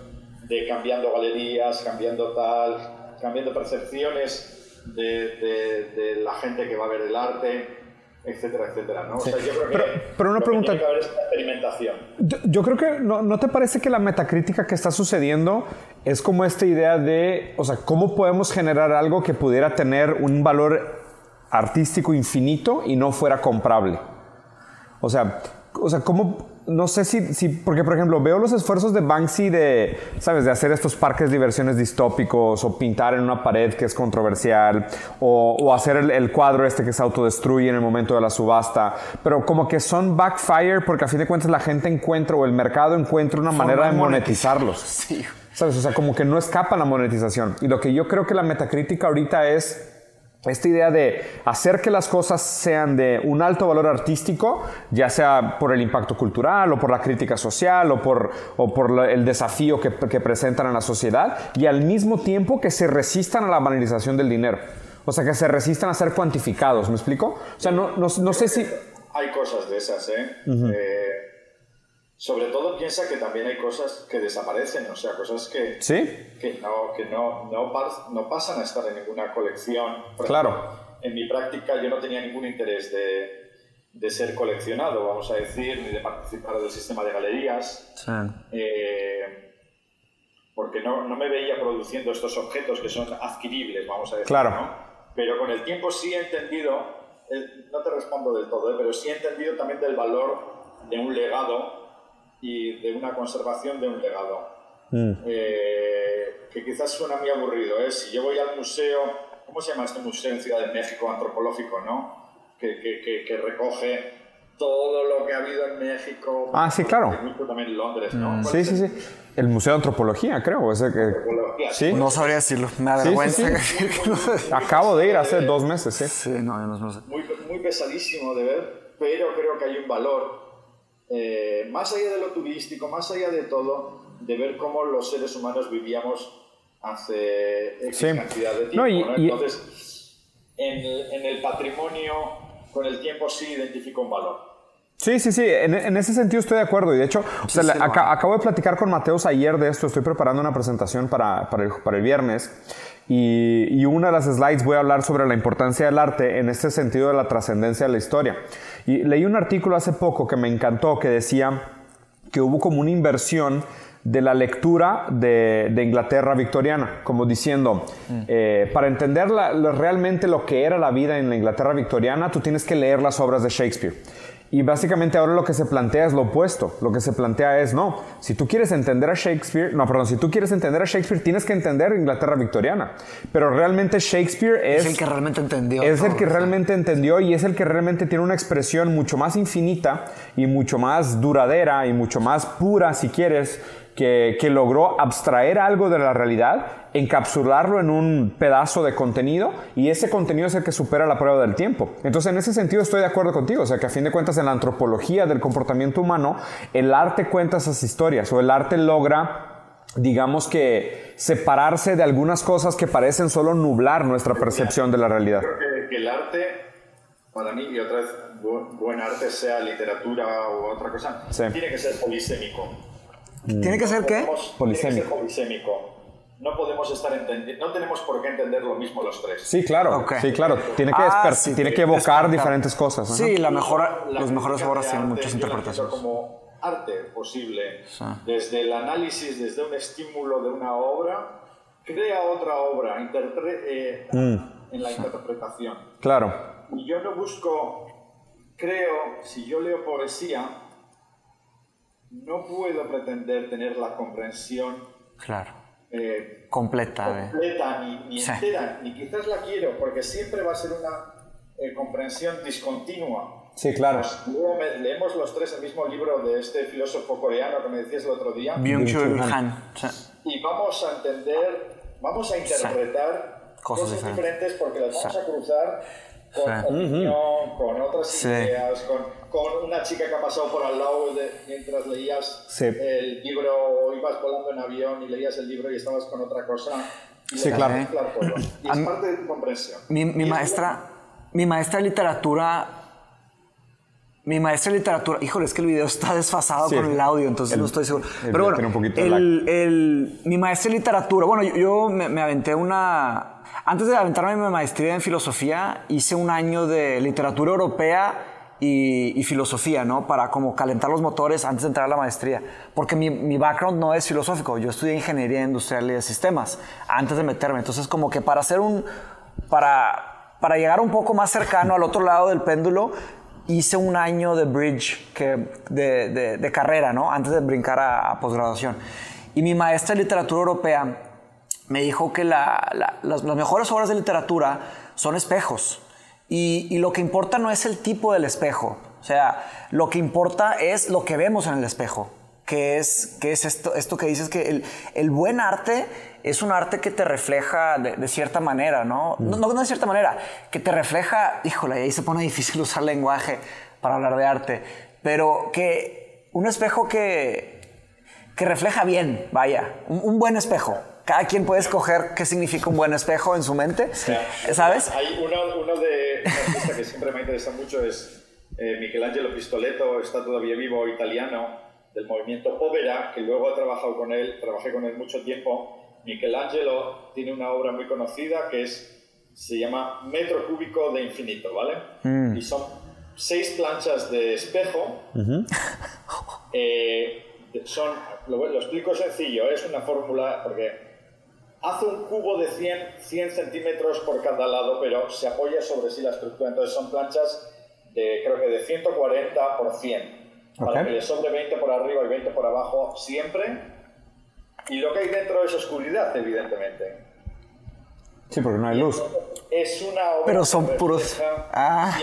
de cambiando galerías, cambiando tal, cambiando percepciones de, de, la gente que va a ver el arte. Etcétera, etcétera. ¿no? O sea, yo creo que, Pero- pero una que pregunta- tiene que haber es una experimentación. Yo, yo creo que no, ¿no te parece que la metacrítica que está sucediendo es como esta idea de, o sea, cómo podemos generar algo que pudiera tener un valor artístico infinito y no fuera comprable? O sea, o sea, cómo, no sé si, si, porque por ejemplo veo los esfuerzos de Banksy de, sabes, de hacer estos parques de diversiones distópicos o pintar en una pared que es controversial o, o hacer el, el cuadro este que se autodestruye en el momento de la subasta, pero como que son backfire porque a fin de cuentas la gente encuentra o el mercado encuentra una manera de monetizarlos. <laughs> Sí. ¿Sabes? O sea, como que no escapa la monetización. Y lo que yo creo que la metacrítica ahorita es esta idea de hacer que las cosas sean de un alto valor artístico, ya sea por el impacto cultural o por la crítica social o por, o por el desafío que, que presentan a la sociedad, y al mismo tiempo que se resistan a la banalización del dinero. O sea, que se resistan a ser cuantificados, ¿me explico? O sea, no, no, no sé si... Hay cosas de esas, ¿eh? Eh, sobre todo piensa que también hay cosas que desaparecen, o sea, cosas que, ¿Sí? que, no, que no, no, no pasan a estar en ninguna colección. Por Claro. ejemplo, en mi práctica yo no tenía ningún interés de, de ser coleccionado, vamos a decir, ni de participar del sistema de galerías. Sí. eh, porque no, no me veía produciendo estos objetos que son adquiribles, vamos a decir. Claro. ¿no? Pero con el tiempo sí he entendido, eh, no te respondo del todo, eh, pero sí he entendido también del valor de un legado y de una conservación de un legado. Eh, que quizás suena muy aburrido, ¿eh? Si yo voy al museo, ¿cómo se llama este museo en Ciudad de México antropológico, no? Que, que, que, que recoge todo lo que ha habido en México. Ah, sí, claro. También en Londres, ¿no? ¿Cuál Sí, sí, sí. El Museo de Antropología, creo. Ese que... Antropología. Sí. No sabría decirlo. Me Sí, sí, avergüenza sí. no sé. Acabo de ir hace dos meses, sí. Sí, no, yo no, no sé. muy, muy pesadísimo de ver, pero creo que hay un valor, eh, más allá de lo turístico, más allá de todo, de ver cómo los seres humanos vivíamos hace X Sí. cantidad de tiempo. No, y- ¿no? y- Entonces, en el, en el patrimonio, con el tiempo sí identifico un valor. Sí, sí, sí, en, en ese sentido estoy de acuerdo. Y de hecho, o sea, sí, hago. acabo de platicar con Mateos ayer de esto. Estoy preparando una presentación para, para, el, para el viernes. Y, y una de las slides voy a hablar sobre la importancia del arte en este sentido de la trascendencia de la historia. Y leí un artículo hace poco que me encantó que decía que hubo como una inversión de la lectura de, de Inglaterra victoriana, como diciendo, eh, para entender la- realmente lo que era la vida en la Inglaterra victoriana, tú tienes que leer las obras de Shakespeare. Y básicamente ahora lo que se plantea es lo opuesto. Lo que se plantea es, no, si tú quieres entender a Shakespeare, no, perdón, si tú quieres entender a Shakespeare, tienes que entender Inglaterra victoriana. Pero realmente Shakespeare es... Es el que realmente entendió. Es el que realmente entendió y es el que realmente tiene una expresión mucho más infinita y mucho más duradera y mucho más pura, si quieres, que, que logró abstraer algo de la realidad, encapsularlo en un pedazo de contenido y ese contenido es el que supera la prueba del tiempo. Entonces, en ese sentido estoy de acuerdo contigo, o sea, que a fin de cuentas en la antropología del comportamiento humano, el arte cuenta esas historias o el arte logra digamos que separarse de algunas cosas que parecen solo nublar nuestra percepción de la realidad. Creo que, el arte, para mí, y otra vez, bu- buen arte, sea literatura u otra cosa, Sí. tiene que ser polisémico. ¿Tiene que ser qué? Polisémico. Tiene que ser polisémico. No podemos estar entendiendo, no tenemos por qué entender lo mismo los tres. Sí, claro, Ok. sí, claro. Tiene que, Ah, sí, tiene que evocar despertar. diferentes cosas. Sí, la mejor, La los mejores obras tienen muchas interpretaciones. como arte posible. Sí. Desde el análisis, desde un estímulo de una obra, crea otra obra interpre- eh, Mm. en la interpretación. Claro. Y yo no busco, creo, si yo leo poesía, no puedo pretender tener la comprensión Claro. eh, Completa completa ni, ni Sí. entera, ni quizás la quiero, porque siempre va a ser una eh, comprensión discontinua. Sí, claro. Pues, luego me- leemos los tres el mismo libro de este filósofo coreano que me decías el otro día Byung-Chul Han. Sí. y vamos a entender, vamos a interpretar Cosas cosas, diferentes. diferentes porque las vamos Sí. a cruzar con Sí. opinión, con otras Sí. ideas, con, con una chica que ha pasado por al lado de, mientras leías Sí. el libro, ibas volando en avión y leías el libro y estabas con otra cosa. Y Sí, claro. todo. <clears throat> Y es parte de tu comprensión. Mi, mi maestra, mi maestra de literatura, mi maestra de literatura, híjole, es que el video está desfasado Sí. con el audio, entonces El- no estoy seguro. el Pero bueno, un el, el- mi maestra de literatura, bueno, yo, yo me, me aventé una, antes de aventarme mi maestría en filosofía, hice un año de literatura europea y, filosofía, ¿no? Para como calentar los motores antes de entrar a la maestría. Porque mi, mi, background no es filosófico. Yo estudié ingeniería industrial y de sistemas antes de meterme. Entonces, como que para hacer un. Para, para llegar un poco más cercano al otro lado del péndulo, hice un año de bridge que, de, de, carrera, ¿no? Antes de brincar a, a posgraduación. Y mi maestra de literatura europea me dijo que la, las, las mejores obras de literatura son espejos. Y, lo que importa no es el tipo del espejo, o sea, lo que importa es lo que vemos en el espejo, que es, que es esto, esto que dices que el, buen arte es un arte que te refleja de, cierta manera, ¿no? ¿no? ¿no? de cierta manera, que te refleja, híjole, ahí se pone difícil <laughs> usar lenguaje para hablar de arte, pero que un espejo que, que refleja bien, vaya, un buen espejo cada quien puede escoger qué significa un buen espejo en su mente, ¿sabes? Hay uno, uno de artista que siempre me interesa mucho es eh, Michelangelo Pistoletto, está todavía vivo, italiano, del movimiento Povera, que luego he trabajado con él, trabajé con él mucho tiempo. Michelangelo tiene una obra muy conocida que es, se llama Metro Cúbico de Infinito, ¿vale? Mm. Y son seis planchas de espejo. Eh, son, lo, lo, explico sencillo, es una fórmula, porque hace un cubo de 100, 100 centímetros por cada lado, pero se apoya sobre sí la estructura. Entonces son planchas de, creo que de 140 por 100. Para que le sobre 20 por arriba y 20 por abajo siempre. Y lo que hay dentro es oscuridad, evidentemente. Sí, porque no hay luz. Es una obra Pero son puros. Ah.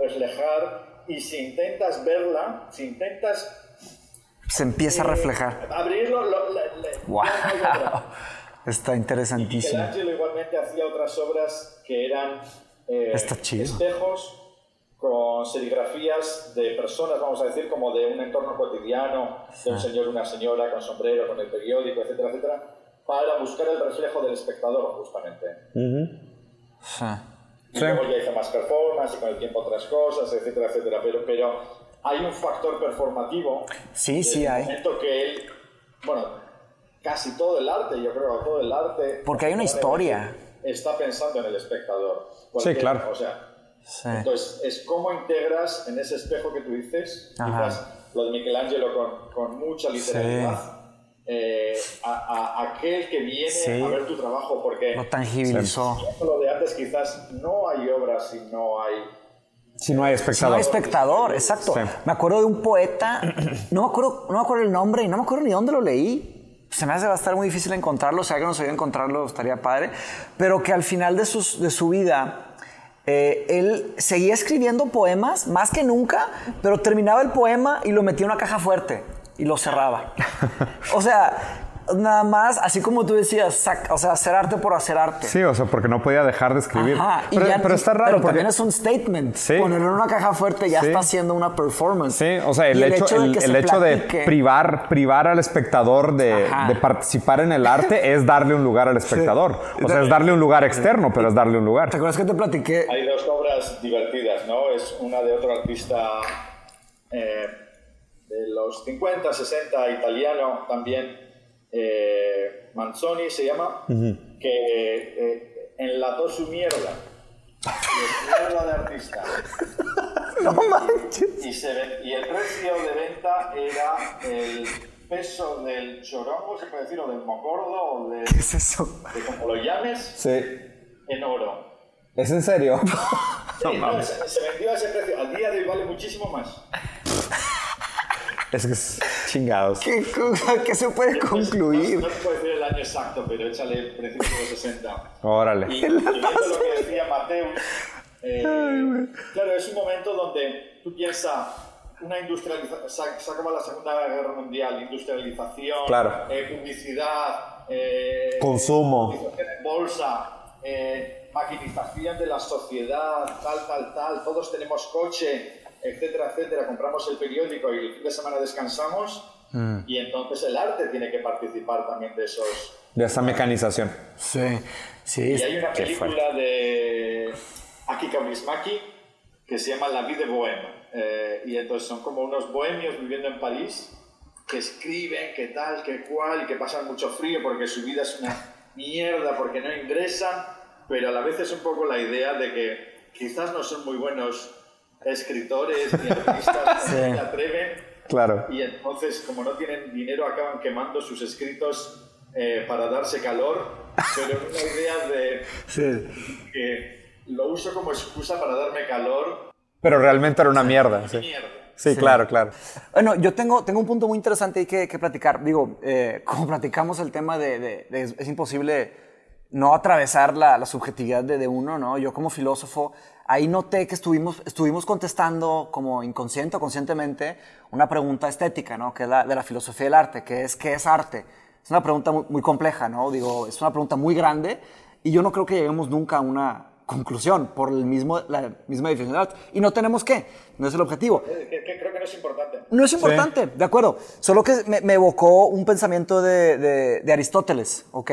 reflejar. Y si intentas verla, si intentas. Se empieza a reflejar. Abrirlo. wow. <laughs> Está interesantísimo. Michelangelo igualmente hacía otras obras que eran eh, espejos con serigrafías de personas, vamos a decir, como de un entorno cotidiano, de un señor, una señora con sombrero, con el periódico, etcétera, etcétera, para buscar el reflejo del espectador, justamente. sí. Y luego ya hizo más performance y con el tiempo otras cosas, etcétera, etcétera. Pero, pero hay un factor performativo. Sí, sí, hay. momento que él, bueno, casi todo el arte, yo creo, todo el arte. Porque hay una historia. Está pensando en el espectador. Sí, claro. O sea, entonces es cómo integras en ese espejo que tú dices, quizás lo de Michelangelo con, con mucha literalidad. Eh, a, aquel que viene a ver tu trabajo, porque lo tangibilizó. Lo de antes quizás no hay obras si no hay si no hay espectador. Si no hay espectador, exacto. Me acuerdo de un poeta, no me acuerdo, no me acuerdo el nombre y no me acuerdo ni dónde lo leí, se me hace va a estar muy difícil encontrarlo, si alguien nos ayuda a encontrarlo estaría padre, pero que al final de, de su vida eh, él seguía escribiendo poemas más que nunca, pero terminaba el poema y lo metía en una caja fuerte y lo cerraba. <laughs> o sea, nada más, así como tú decías, o sea, hacer arte por hacer arte. Sí, o sea, porque no podía dejar de escribir. pero, está raro. Pero porque... también es un statement. Ponerlo en una caja fuerte ya está haciendo una performance. Sí, o sea, el, hecho, el, hecho de, privar, privar al espectador de, participar en el arte es darle un lugar al espectador. O sea, es darle un lugar externo, pero es darle un lugar. ¿Te acuerdas que te platiqué? Hay dos obras divertidas, ¿no? Es una de otro artista eh, de los 50, 60, italiano también eh, Manzoni se llama, que eh, enlató su mierda. mierda de artista. <laughs> No manches. Y, el precio de venta era el peso del chorongo, se puede decir, o del mocordo, o de, ¿Qué es eso? de como lo llames, sí. en oro. ¿Es en serio? <laughs> se, se vendió a ese precio. Al día de hoy vale muchísimo más. Es que es chingados. ¿Qué, ¿Qué, se puede concluir? No, se puede decir el año exacto, pero échale principios de los 60. Órale. Y, y viendo lo que decía Mateus, eh, claro, es un momento donde tú piensas una industrialización, se acaba la Segunda Guerra Mundial, industrialización, claro. eh, publicidad, eh, consumo, bolsa, eh, maquinización de la sociedad, tal, tal, tal, todos tenemos coche, etcétera, etcétera, compramos el periódico y el fin de semana descansamos mm. y entonces el arte tiene que participar también de esos... De esa mecanización. Sí, sí. Y hay una película de Aki Kaurismäki que se llama La vida de bohème. Eh, y entonces son como unos bohemios viviendo en París que escriben, que tal, que cual, y que pasan mucho frío porque su vida es una mierda, porque no ingresan pero a la vez es un poco la idea de que quizás no son muy buenos escritores ni artistas, <laughs> no se atreven. Claro. Y entonces, como no tienen dinero, acaban quemando sus escritos eh, para darse calor, pero una idea de que lo uso como excusa para darme calor. Pero realmente era una mierda. Sí. Sí, claro, claro. Bueno, yo tengo, tengo un punto muy interesante ahí que, que platicar. Digo, eh, como platicamos el tema de, de, de es, es, imposible no atravesar la, la subjetividad de, de, uno, ¿no? Yo como filósofo, ahí noté que estuvimos, estuvimos contestando como inconsciente o conscientemente una pregunta estética, ¿no? Que es la de la filosofía del arte, que es, ¿qué es arte? Es una pregunta muy, muy compleja, ¿no? Digo, es una pregunta muy grande y yo no creo que lleguemos nunca a una conclusión por el mismo, la misma definición de arte. Y no tenemos que, no es el objetivo. Que, que creo que no es importante. No es importante, sí. de acuerdo. Solo que me, me evocó un pensamiento de, de, de Aristóteles, ¿ok?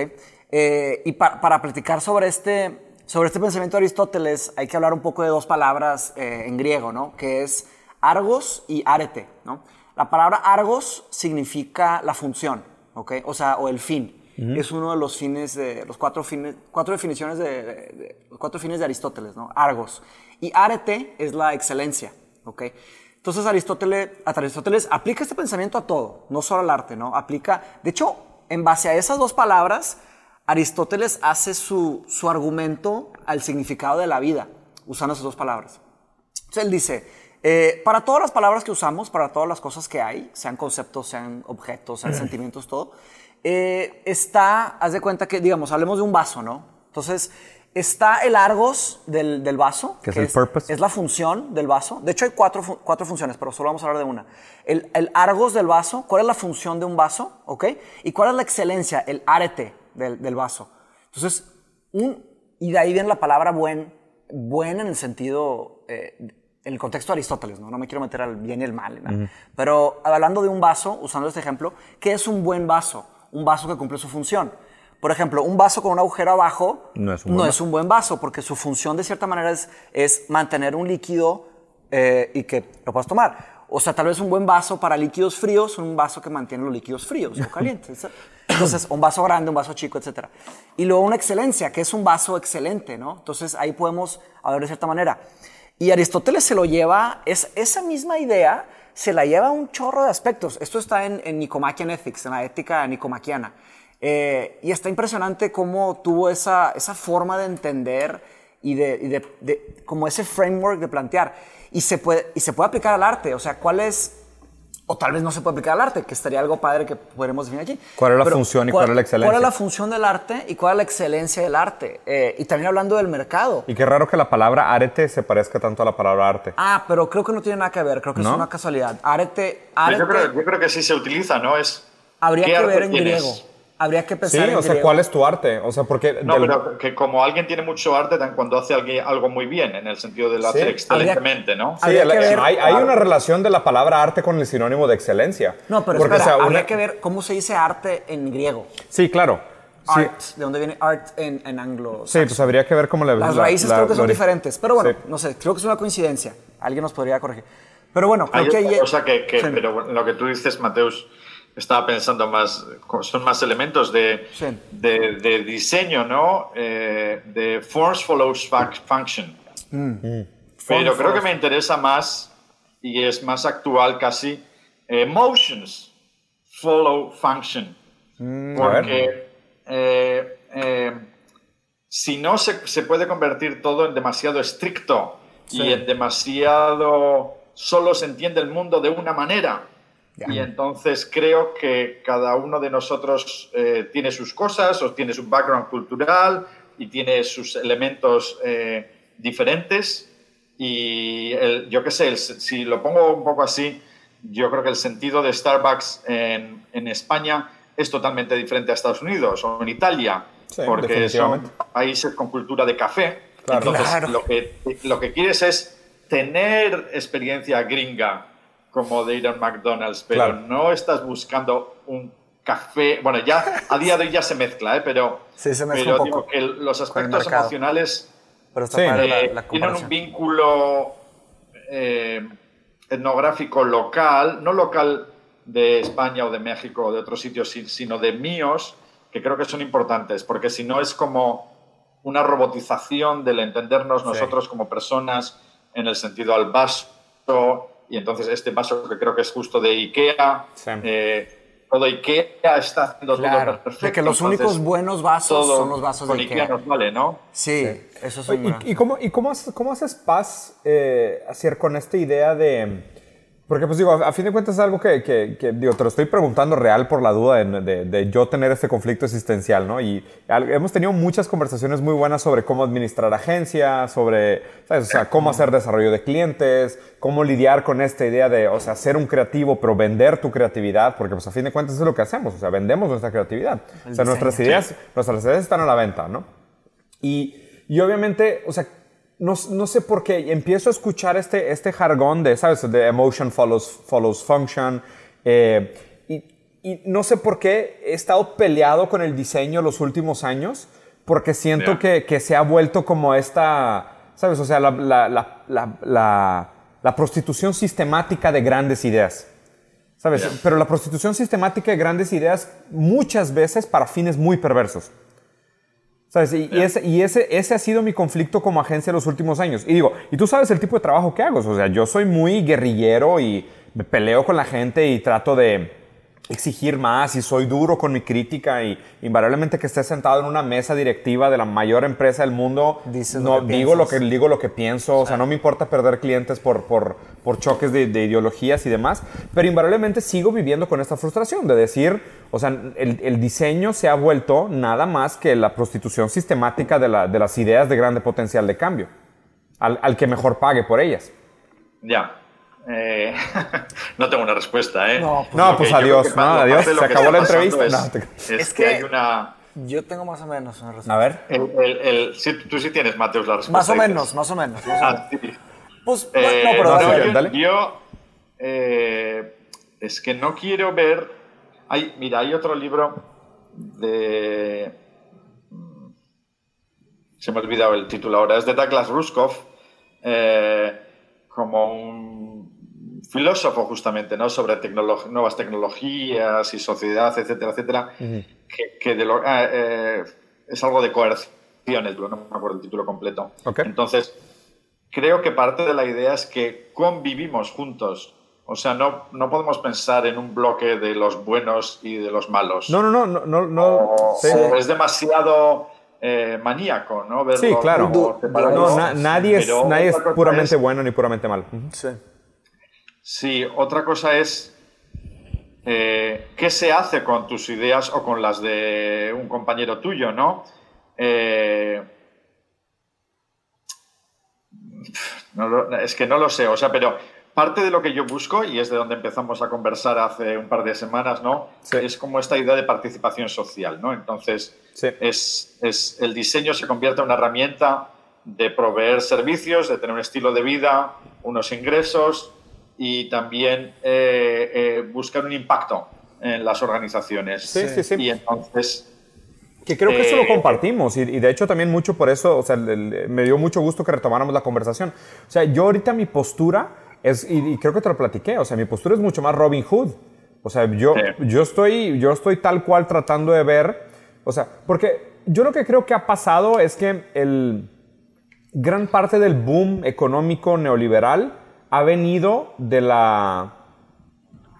Eh, y pa, para platicar sobre este, sobre este pensamiento de Aristóteles hay que hablar un poco de dos palabras eh, en griego, ¿no? Que es argos y arete, ¿no? La palabra argos significa la función, ¿ok? O sea, o el fin. Uh -huh. Es uno de los fines de los cuatro fines, cuatro definiciones de, de, de, los cuatro fines de Aristóteles, ¿no? Argos. Y arete es la excelencia, ¿ok? Entonces Aristóteles, Aristóteles aplica este pensamiento a todo, no solo al arte, ¿no? Aplica, de hecho, en base a esas dos palabras, Aristóteles hace su, su argumento al significado de la vida, usando esas dos palabras. Entonces él dice, eh, para todas las palabras que usamos, para todas las cosas que hay, sean conceptos, sean objetos, sean sentimientos, todo, eh, está, haz de cuenta que, digamos, hablemos de un vaso, ¿no? Entonces, está el argos del, del vaso. Que, que es el purpose. Es la función del vaso. De hecho, hay cuatro, cuatro funciones, pero solo vamos a hablar de una. El, el, argos del vaso, ¿cuál es la función de un vaso? ¿Ok? ¿Y cuál es la excelencia? El arete del, del vaso. Entonces, un, y de ahí viene la palabra buen, buen en el sentido, eh, en el contexto de Aristóteles, ¿no? No me quiero meter al bien y el mal, ¿no? uh -huh. Pero hablando de un vaso, usando este ejemplo, ¿qué es un buen vaso? Un vaso que cumple su función. Por ejemplo, un vaso con un agujero abajo no es un, no buen, es un buen vaso, porque su función de cierta manera es, es mantener un líquido eh, y que lo puedas tomar. O sea, tal vez un buen vaso para líquidos fríos, un vaso que mantiene los líquidos fríos o <laughs> calientes. Entonces, un vaso grande, un vaso chico, etc. Y luego una excelencia, que es un vaso excelente, ¿no? Entonces, ahí podemos hablar de cierta manera. Y Aristóteles se lo lleva, es, esa misma idea se la lleva a un chorro de aspectos. Esto está en, en Nicomachean Ethics, en la ética nicomaquiana. Eh, y está impresionante cómo tuvo esa, esa forma de entender y de, y de, de, como ese framework de plantear. Y se, puede, y se puede aplicar al arte. O sea, ¿cuál es...? O tal vez no se puede aplicar al arte, que estaría algo padre que podremos definir aquí. ¿Cuál es la Pero, función y cuál, cuál, es la excelencia? ¿Cuál es la función del arte y cuál es la excelencia del arte? Eh, y también hablando del mercado. Y qué raro que la palabra arete se parezca tanto a la palabra arte. Ah, pero creo que no tiene nada que ver. Creo que ¿No? es una casualidad. Arete... arete yo, creo, yo creo que sí se utiliza, ¿no? Es... Habría que ver en tienes? griego habría que pensar sí, en o sea, griego. ¿cuál es tu arte? O sea, porque... No, del... pero que como alguien tiene mucho arte cuando hace algo muy bien, en el sentido de lo sí. hacer excelentemente, ¿no? Sí, el, ver, hay, hay, una relación de la palabra arte con el sinónimo de excelencia. No, pero porque, espera, o sea, habría una... que ver cómo se dice arte en griego. Sí, claro. Art, sí. ¿de dónde viene art en, en anglo? Sí, pues habría que ver cómo le Las raíces la, creo que son diferentes, pero bueno, sí. no sé, creo que es una coincidencia. Alguien nos podría corregir. Pero bueno, creo hay que... Hay cosa que, que sí. pero lo que tú dices, Mateus, estaba pensando más, son más elementos de, sí. de, de, diseño, ¿no? Eh, de force follows function. Mm. Pero creo que me interesa más y es más actual casi, emotions follow function. Mm, Porque eh, eh, si no se, se, puede convertir todo en demasiado estricto sí. y en demasiado solo se entiende el mundo de una manera. Y entonces creo que cada uno de nosotros eh, tiene sus cosas, o tiene su background cultural y tiene sus elementos eh, diferentes. Y el, yo qué sé, el, si lo pongo un poco así, yo creo que el sentido de Starbucks en, en España es totalmente diferente a Estados Unidos o en Italia, sí, porque son países con cultura de café. Claro. Entonces, Claro. Lo, que, lo que quieres es tener experiencia gringa como de ir a McDonald's, pero Claro. no estás buscando un café. Bueno, ya a día de hoy ya se mezcla, ¿eh? pero, Sí, se mezcla pero un digo que los aspectos emocionales Pero está Sí. padre la- eh, la, tienen un vínculo eh, etnográfico local, no local de España o de México o de otros sitios, si- sino de míos, que creo que son importantes, porque si no es como una robotización del entendernos nosotros como personas en el sentido al vaso, y entonces este vaso que creo que es justo de IKEA, eh, todo IKEA está haciendo todo perfecto. que los únicos buenos vasos son los vasos de IKEA. nos vale, ¿no? Sí, eso es un ¿Y, y, cómo, y cómo, cómo haces paz eh, hacer con esta idea de porque, pues digo, a, fin de cuentas es algo que, que, digo, te lo estoy preguntando real por la duda de, de, yo tener este conflicto existencial, ¿no? Y hemos tenido muchas conversaciones muy buenas sobre cómo administrar agencias, sobre, ¿sabes? O sea, cómo hacer desarrollo de clientes, cómo lidiar con esta idea de, o sea, ser un creativo, pero vender tu creatividad, porque, pues a fin de cuentas es lo que hacemos, o sea, vendemos nuestra creatividad. o sea, nuestras ideas, nuestras ideas están a la venta, ¿no? Y, y obviamente, o sea, no, no, sé por qué, empiezo a escuchar este, este jargón de, ¿sabes? De emotion follows, follows function. Eh, y, y, no sé por qué he estado peleado con el diseño los últimos años, porque siento que, que, se ha vuelto como esta, ¿sabes? O sea, la, la, la, la prostitución sistemática de grandes ideas. ¿Sabes? Pero la prostitución sistemática de grandes ideas muchas veces para fines muy perversos. ¿Sabes? Y, ese, y ese, ese ha sido mi conflicto como agencia en los últimos años. Y digo, y tú sabes el tipo de trabajo que hago. O sea, yo soy muy guerrillero y me peleo con la gente y trato de, exigir más y soy duro con mi crítica y invariablemente que esté sentado en una mesa directiva de la mayor empresa del mundo, no, digo, lo que, digo lo que pienso, o sea, no me importa perder clientes por, por, por choques de, ideologías y demás, pero invariablemente sigo viviendo con esta frustración de decir, o sea, el, el diseño se ha vuelto nada más que la prostitución sistemática de, la, de las ideas de grande potencial de cambio, al, al que mejor pague por ellas. Ya. Eh, <laughs> no tengo una respuesta, ¿eh? No, pues, pues adiós, no, adiós. Se acabó la entrevista. Es, que, hay una. Yo tengo más o menos una respuesta. A ver. El, tú sí tienes, Mateus, la respuesta. Más o menos, más o menos. Ah, pues, eh, no, pero yo, yo eh, es que no quiero ver. Hay, mira, hay otro libro de. Se me ha olvidado el título ahora. Es de Douglas Ruskoff. como un filósofo justamente, ¿no? Sobre nuevas tecnologías y sociedad, etcétera, etcétera, que, de lo, ah, eh, es algo de coerciones, no me acuerdo el título completo. Entonces, creo que parte de la idea es que convivimos juntos. O sea, no, no podemos pensar en un bloque de los buenos y de los malos. No, no, no, no, no. es demasiado eh, maníaco, ¿no? sí, claro. No, nadie es, nadie es puramente bueno ni puramente malo. Sí. Sí, otra cosa es eh, qué se hace con tus ideas o con las de un compañero tuyo, ¿no? Eh, es que no lo sé, o sea, pero parte de lo que yo busco, y es de donde empezamos a conversar hace un par de semanas, ¿no? Es como esta idea de participación social, ¿no? Entonces, es, es, el diseño se convierte en una herramienta de proveer servicios, de tener un estilo de vida, unos ingresos, y también eh, eh, buscar un impacto en las organizaciones. Sí, sí, sí. Y entonces... Que creo que eso lo eh, compartimos y, de hecho también mucho por eso, o sea, me dio mucho gusto que retomáramos la conversación. O sea, yo ahorita mi postura es, y, creo que te lo platiqué, o sea, mi postura es mucho más Robin Hood. O sea, yo, yo, estoy, yo estoy tal cual tratando de ver, o sea, porque yo lo que creo que ha pasado es que el gran parte del boom económico neoliberal ha venido de la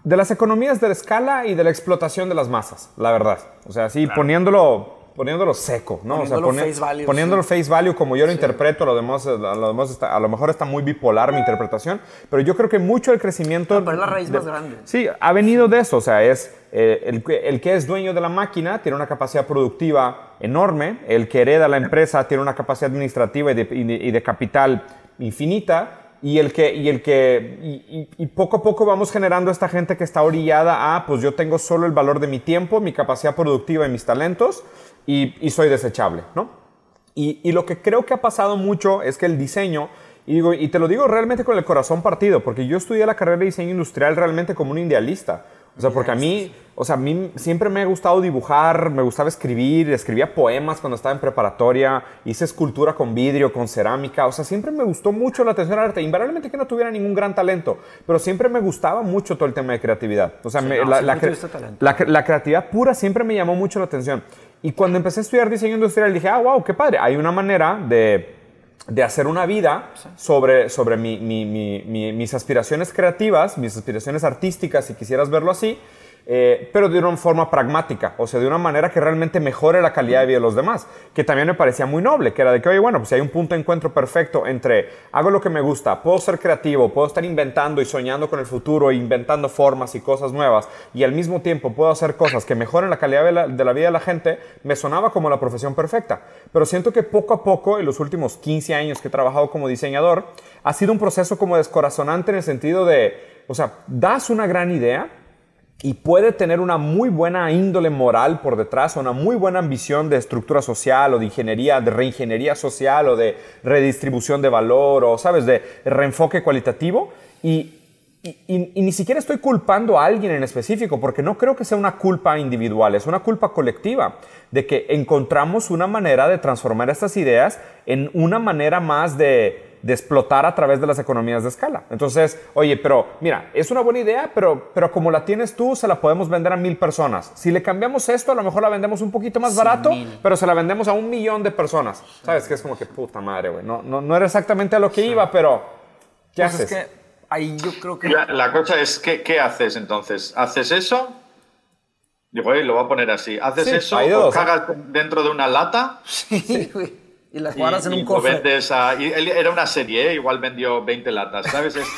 de las economías de la escala y de la explotación de las masas, la verdad. O sea, sí, poniéndolo, poniéndolo seco, ¿no? Poniéndolo o sea, face value. Poniéndolo face value como yo lo interpreto, lo demás, a, lo a lo mejor está muy bipolar mi interpretación, pero yo creo que mucho el crecimiento... pero es la raíz más grande. Sí, ha venido de eso, o sea, es eh, el, el, que es dueño de la máquina tiene una capacidad productiva enorme, el que hereda la empresa tiene una capacidad administrativa y de, y de capital infinita, y el que, y el que, y, poco a poco vamos generando esta gente que está orillada a, pues yo tengo solo el valor de mi tiempo, mi capacidad productiva y mis talentos, y, y soy desechable, ¿no? Y, y, lo que creo que ha pasado mucho es que el diseño, y, digo, y te lo digo realmente con el corazón partido, porque yo estudié la carrera de diseño industrial realmente como un idealista. O sea, porque a mí, o sea, a mí siempre me ha gustado dibujar, me gustaba escribir, escribía poemas cuando estaba en preparatoria, hice escultura con vidrio, con cerámica, o sea, siempre me gustó mucho la atención al arte, invariablemente que no tuviera ningún gran talento, pero siempre me gustaba mucho todo el tema de creatividad. O sea, la, la, creatividad pura siempre me llamó mucho la atención. Y cuando empecé a estudiar diseño industrial dije, ah, wow, qué padre, hay una manera de, de hacer una vida sobre, sobre mi, mi, mi, mis aspiraciones creativas, mis aspiraciones artísticas, si quisieras verlo así, eh, pero de una forma pragmática, o sea, de una manera que realmente mejore la calidad de vida de los demás, que también me parecía muy noble, que era de que, oye, bueno, pues si hay un punto de encuentro perfecto entre hago lo que me gusta, puedo ser creativo, puedo estar inventando y soñando con el futuro, inventando formas y cosas nuevas, y al mismo tiempo puedo hacer cosas que mejoren la calidad de de la vida de la gente, me sonaba como la profesión perfecta. Pero siento que poco a poco, en los últimos 15 años que he trabajado como diseñador, ha sido un proceso como descorazonante en el sentido de, o sea, das una gran idea, y puede tener una muy buena índole moral por detrás, una muy buena ambición de estructura social o de ingeniería, de reingeniería social o de redistribución de valor o, sabes, de reenfoque cualitativo. Y, y, ni siquiera estoy culpando a alguien en específico, porque no creo que sea una culpa individual, es una culpa colectiva, de que encontramos una manera de transformar estas ideas en una manera más de, de explotar a través de las economías de escala. Entonces, oye, pero mira, es una buena idea, pero, pero como la tienes tú, se la podemos vender a mil personas. Si le cambiamos esto, a lo mejor la vendemos un poquito más barato, pero se la vendemos a un millón de personas. ¿Sabes? Que es como que puta madre, güey. No, no, no, era exactamente a lo que iba, pero ¿qué pues haces? Es que ahí yo creo que... La, cosa es, ¿qué, ¿qué haces entonces? ¿Haces eso? Digo, lo voy a poner así. ¿Haces eso o ¿eh? cagas dentro de una lata? <laughs> Sí, güey. Y las guardas en un cofre. era una serie, ¿eh? igual vendió 20 latas, ¿sabes? Es,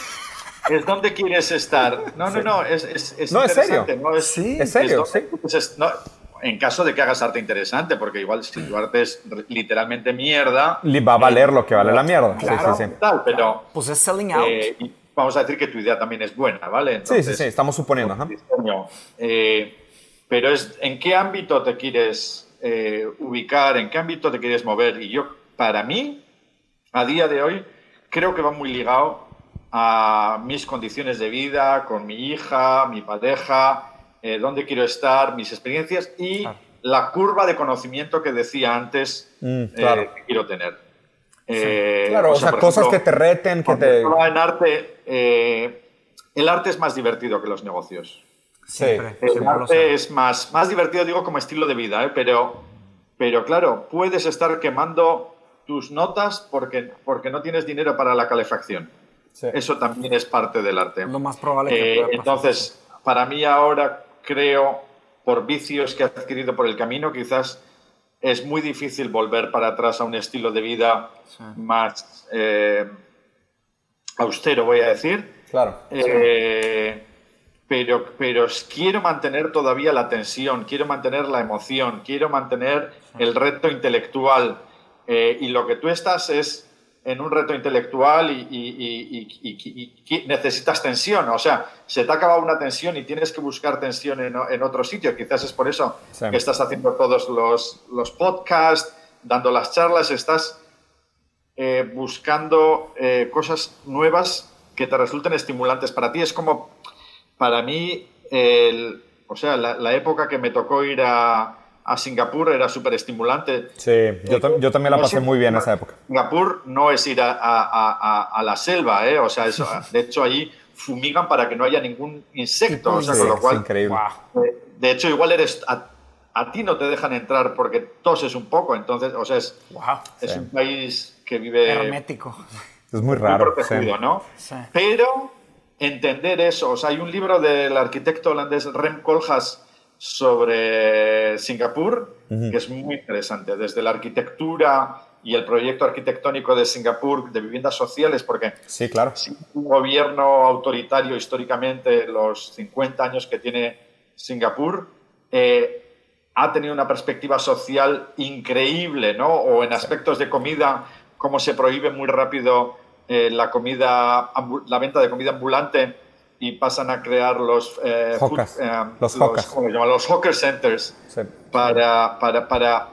es donde quieres estar. No, no, no, es, es, es no, es serio. ¿no? Es, sí, es serio, sí. no, en caso de que hagas arte interesante, porque igual si tu arte es literalmente mierda... Va a valer lo que vale la mierda. Claro, sí, sí, Tal, pero... Pues es selling out. Eh, vamos a decir que tu idea también es buena, ¿vale? sí, sí, sí, estamos suponiendo. Eh, pero es, ¿en qué ámbito te quieres eh, ubicar, en qué ámbito te quieres mover. Y yo, para mí, a día de hoy, creo que va muy ligado a mis condiciones de vida, con mi hija, mi pareja, eh, dónde quiero estar, mis experiencias y la curva de conocimiento que decía antes mm, eh, que quiero tener. claro, o sea, cosas que te reten, que te... En arte, el arte es más divertido que los negocios. Sí, el arte es más, más divertido, digo, como estilo de vida, ¿eh? pero, pero claro, puedes estar quemando tus notas porque, porque no tienes dinero para la calefacción. Eso también es parte del arte. Lo más probable que eh, Entonces, para mí ahora creo, por vicios que he adquirido por el camino, quizás es muy difícil volver para atrás a un estilo de vida más eh, austero, voy a decir. Claro. Eh, pero, pero quiero mantener todavía la tensión, quiero mantener la emoción, quiero mantener el reto intelectual. Eh, y lo que tú estás es en un reto intelectual y, necesitas tensión. O sea, se te ha acabado una tensión y tienes que buscar tensión en, otro sitio. Quizás es por eso que estás haciendo todos los, los podcasts, dando las charlas, estás eh, buscando eh, cosas nuevas que te resulten estimulantes para ti. Es como para mí, el, o sea, la, época que me tocó ir a, a Singapur era súper estimulante. Sí, yo, yo, también la pasé muy bien esa época. Singapur no es ir a, a, a la selva, ¿eh? O sea, eso, de hecho allí fumigan para que no haya ningún insecto, o sea, con lo cual... Es increíble. De, hecho, igual eres... A, ti no te dejan entrar porque toses un poco, entonces, o sea, es, es un país que vive... Hermético. Es muy raro. Muy protegido, ¿no? Pero entender eso. O sea, hay un libro del arquitecto holandés Rem Koolhaas sobre Singapur que es muy interesante, desde la arquitectura y el proyecto arquitectónico de Singapur de viviendas sociales, porque sí, claro. un gobierno autoritario históricamente, los 50 años que tiene Singapur, eh, ha tenido una perspectiva social increíble, ¿no? O en aspectos de comida, como se prohíbe muy rápido eh, la comida, la venta de comida ambulante y pasan a crear los, eh, eh, los, los, hawker centers para, para, para,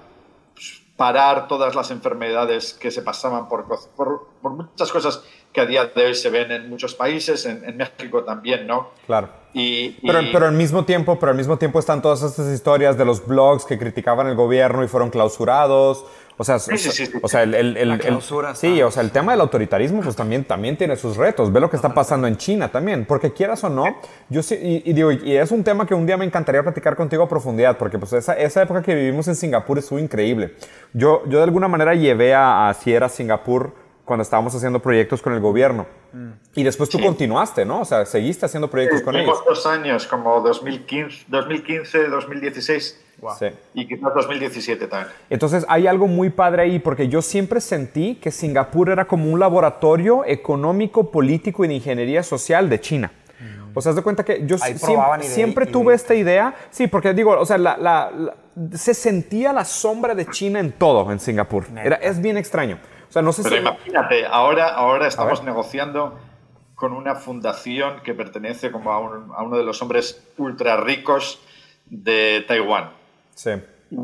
parar todas las enfermedades que se pasaban por, por, muchas cosas que a día de hoy se ven en muchos países, en, México también, ¿no? Claro. Y, pero, pero, al mismo tiempo, pero al mismo tiempo están todas estas historias de los blogs que criticaban el gobierno y fueron clausurados. O sea, o sea, el, el, el, sí, o sea, el tema del autoritarismo pues también, también tiene sus retos. Ve lo que está pasando en China también, porque quieras o no, yo sí, y, digo, y es un tema que un día me encantaría platicar contigo a profundidad, porque pues esa, esa época que vivimos en Singapur estuvo increíble. Yo, yo de alguna manera llevé a, a Sierra Singapur cuando estábamos haciendo proyectos con el gobierno. Mm. Y después tú continuaste, ¿no? O sea, seguiste haciendo proyectos con ellos. dos años, como 2015, 2015 2016. Sí. Y quizás 2017 también. Entonces hay algo muy padre ahí, porque yo siempre sentí que Singapur era como un laboratorio económico, político y de ingeniería social de China. Mm. O sea, de cuenta que yo siempre, tuve esta idea, sí, porque digo, o sea, se sentía la sombra de China en todo en Singapur. Era, es bien extraño. Pero imagínate, ahora, ahora estamos negociando con una fundación que pertenece como a, uno de los hombres ultra ricos de Taiwán. Sí.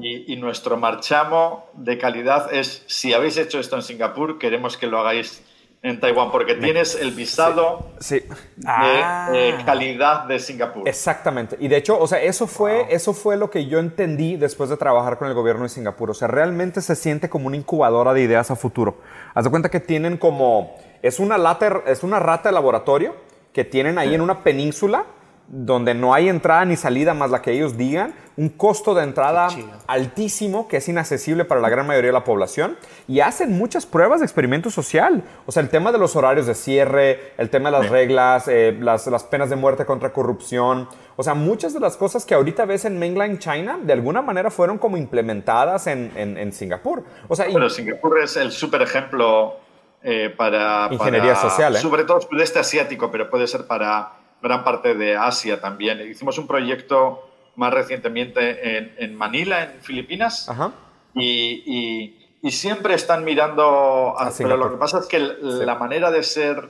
Y, nuestro marchamo de calidad es, si habéis hecho esto en Singapur, queremos que lo hagáis en Taiwán, porque tienes el visado sí. de ah. calidad de Singapur. Exactamente. Y de hecho, o sea, eso fue, eso fue lo que yo entendí después de trabajar con el gobierno de Singapur. O sea, realmente se siente como una incubadora de ideas a futuro. Haz de cuenta que tienen como, es una, lata, es una rata de laboratorio que tienen ahí en una península donde no hay entrada ni salida más la que ellos digan, un costo de entrada altísimo que es inaccesible para la gran mayoría de la población y hacen muchas pruebas de experimento social. O sea, el tema de los horarios de cierre, el tema de las reglas, eh, las, las, penas de muerte contra corrupción. O sea, muchas de las cosas que ahorita ves en mainland China de alguna manera fueron como implementadas en, en, Singapur. O sea, Pero Singapur es el súper ejemplo eh, para... Ingeniería social, ¿eh? Sobre todo sudeste asiático, pero puede ser para gran parte de Asia también. Hicimos un proyecto más recientemente en, Manila, en Filipinas, Y, siempre están mirando, pero lo que pasa es que la manera de ser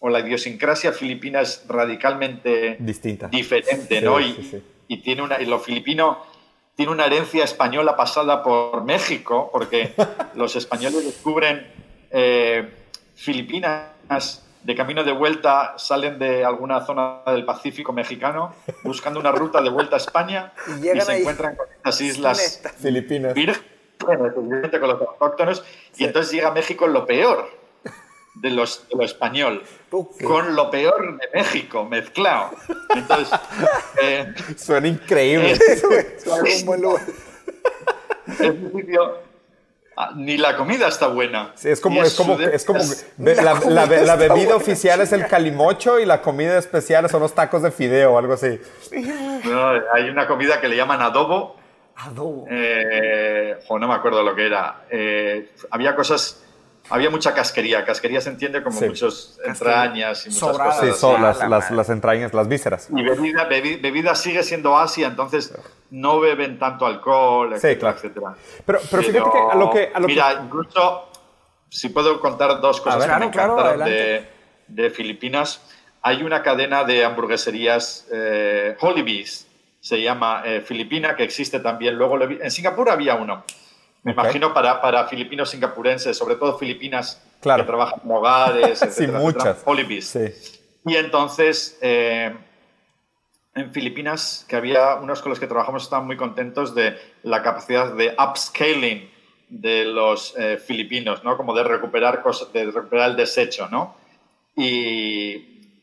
o la idiosincrasia filipina es radicalmente distinta, diferente, ¿no? Y, tiene una, y lo filipino tiene una herencia española pasada por México, porque <laughs> los españoles descubren eh, Filipinas de camino de vuelta salen de alguna zona del Pacífico mexicano buscando una ruta de vuelta a España <laughs> y, se encuentran con estas islas filipinas. Con los autóctonos. Y entonces llega a México lo peor de, los, lo español. Con lo peor de México mezclado. Entonces <laughs> eh, suena increíble. <laughs> es, un buen lugar. es un sitio ni la comida está buena. Sí, es como, es como, es como <laughs> la, bebida oficial es el calimocho y la comida especial son los tacos de fideo o algo así. hay una comida que le llaman adobo. Adobo. Eh, o no me acuerdo lo que era. Eh, había cosas había mucha casquería. Casquería se entiende como muchas entrañas y muchas cosas. Sí, son las, las, las, entrañas, las vísceras. Y bebida, bebida, sigue siendo Asia, entonces no beben tanto alcohol, etcétera, etcétera. Pero, pero, fíjate que a lo que... A lo mira, incluso, si puedo contar dos cosas que me encantaron de, de, Filipinas, hay una cadena de hamburgueserías, eh, Bees, se llama eh, Filipina, que existe también. Luego en Singapur había uno. Me imagino para, para filipinos singapurenses, sobre todo filipinas que trabajan en hogares, <laughs> sí, muchas. Sí. Y entonces, eh, en Filipinas, que había unos con los que trabajamos, estaban muy contentos de la capacidad de upscaling de los eh, filipinos, ¿no? Como de recuperar, cosas, de recuperar el desecho, ¿no? Y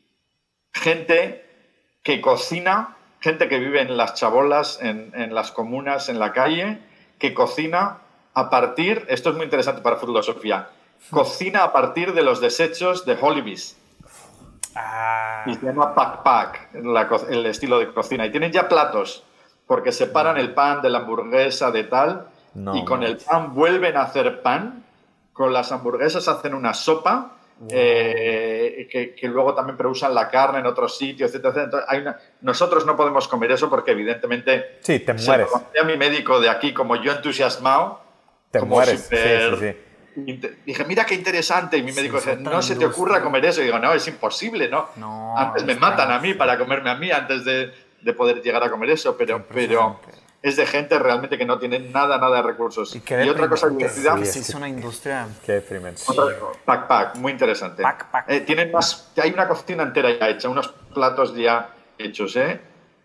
gente que cocina, gente que vive en las chabolas, en, en las comunas, en la calle, que cocina a partir, esto es muy interesante para filosofía, cocina a partir de los desechos de Hollybees. Ah. Y se llama Pack Pack, el estilo de cocina. Y tienen ya platos, porque separan el pan de la hamburguesa de tal, y con el pan vuelven a hacer pan, con las hamburguesas hacen una sopa, eh, que, luego también preusan la carne en otros sitios, etc. nosotros no podemos comer eso porque evidentemente... Sí, te mueres. a mi médico de aquí como yo entusiasmado, te mueres. Dije, mira qué interesante. Y mi médico dice, no se te ocurra comer eso. Y digo, no, es imposible, ¿no? antes me matan a mí para comerme a mí antes de, de, poder llegar a comer eso. Pero, pero es de gente realmente que no tiene nada, nada de recursos. Y, y otra cosa divertida. Sí, es una industria. Qué deprimente. Pack Pack, muy interesante. Pack Pack. Eh, tienen más, hay una cocina entera ya hecha, unos platos ya hechos, ¿eh?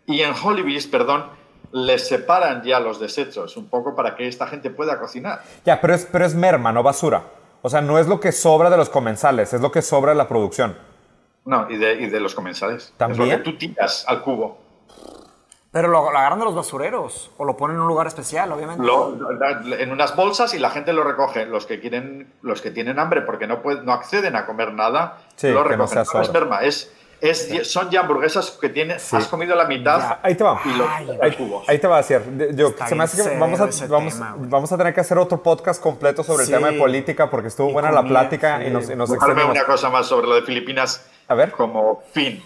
Y en Hollywood, perdón, les separan ya los desechos un poco para que esta gente pueda cocinar. Ya, pero es, pero es merma, no basura. O sea, no es lo que sobra de los comensales, es lo que sobra de la producción. No, y de, y de los comensales. ¿También? Es lo que tú tiras al cubo. Pero lo, lo agarran de los basureros o lo ponen en un lugar especial, obviamente. Lo- en unas bolsas y la gente lo recoge. Los que quieren, los que tienen hambre porque no, pueden, no acceden a comer nada, Sí, lo que no recogen. sea No es merma, es, es, son ya hamburguesas que tienes, has comido la mitad Ya. Ahí te va. y lo Ay. Ahí te va a decir. Yo, se me hace que vamos a, vamos, tema, vamos a tener que hacer otro podcast completo sobre Sí. el tema de política porque estuvo Y buena la plática sí. y nos, y nos una cosa más sobre lo de Filipinas. A ver. Como fin.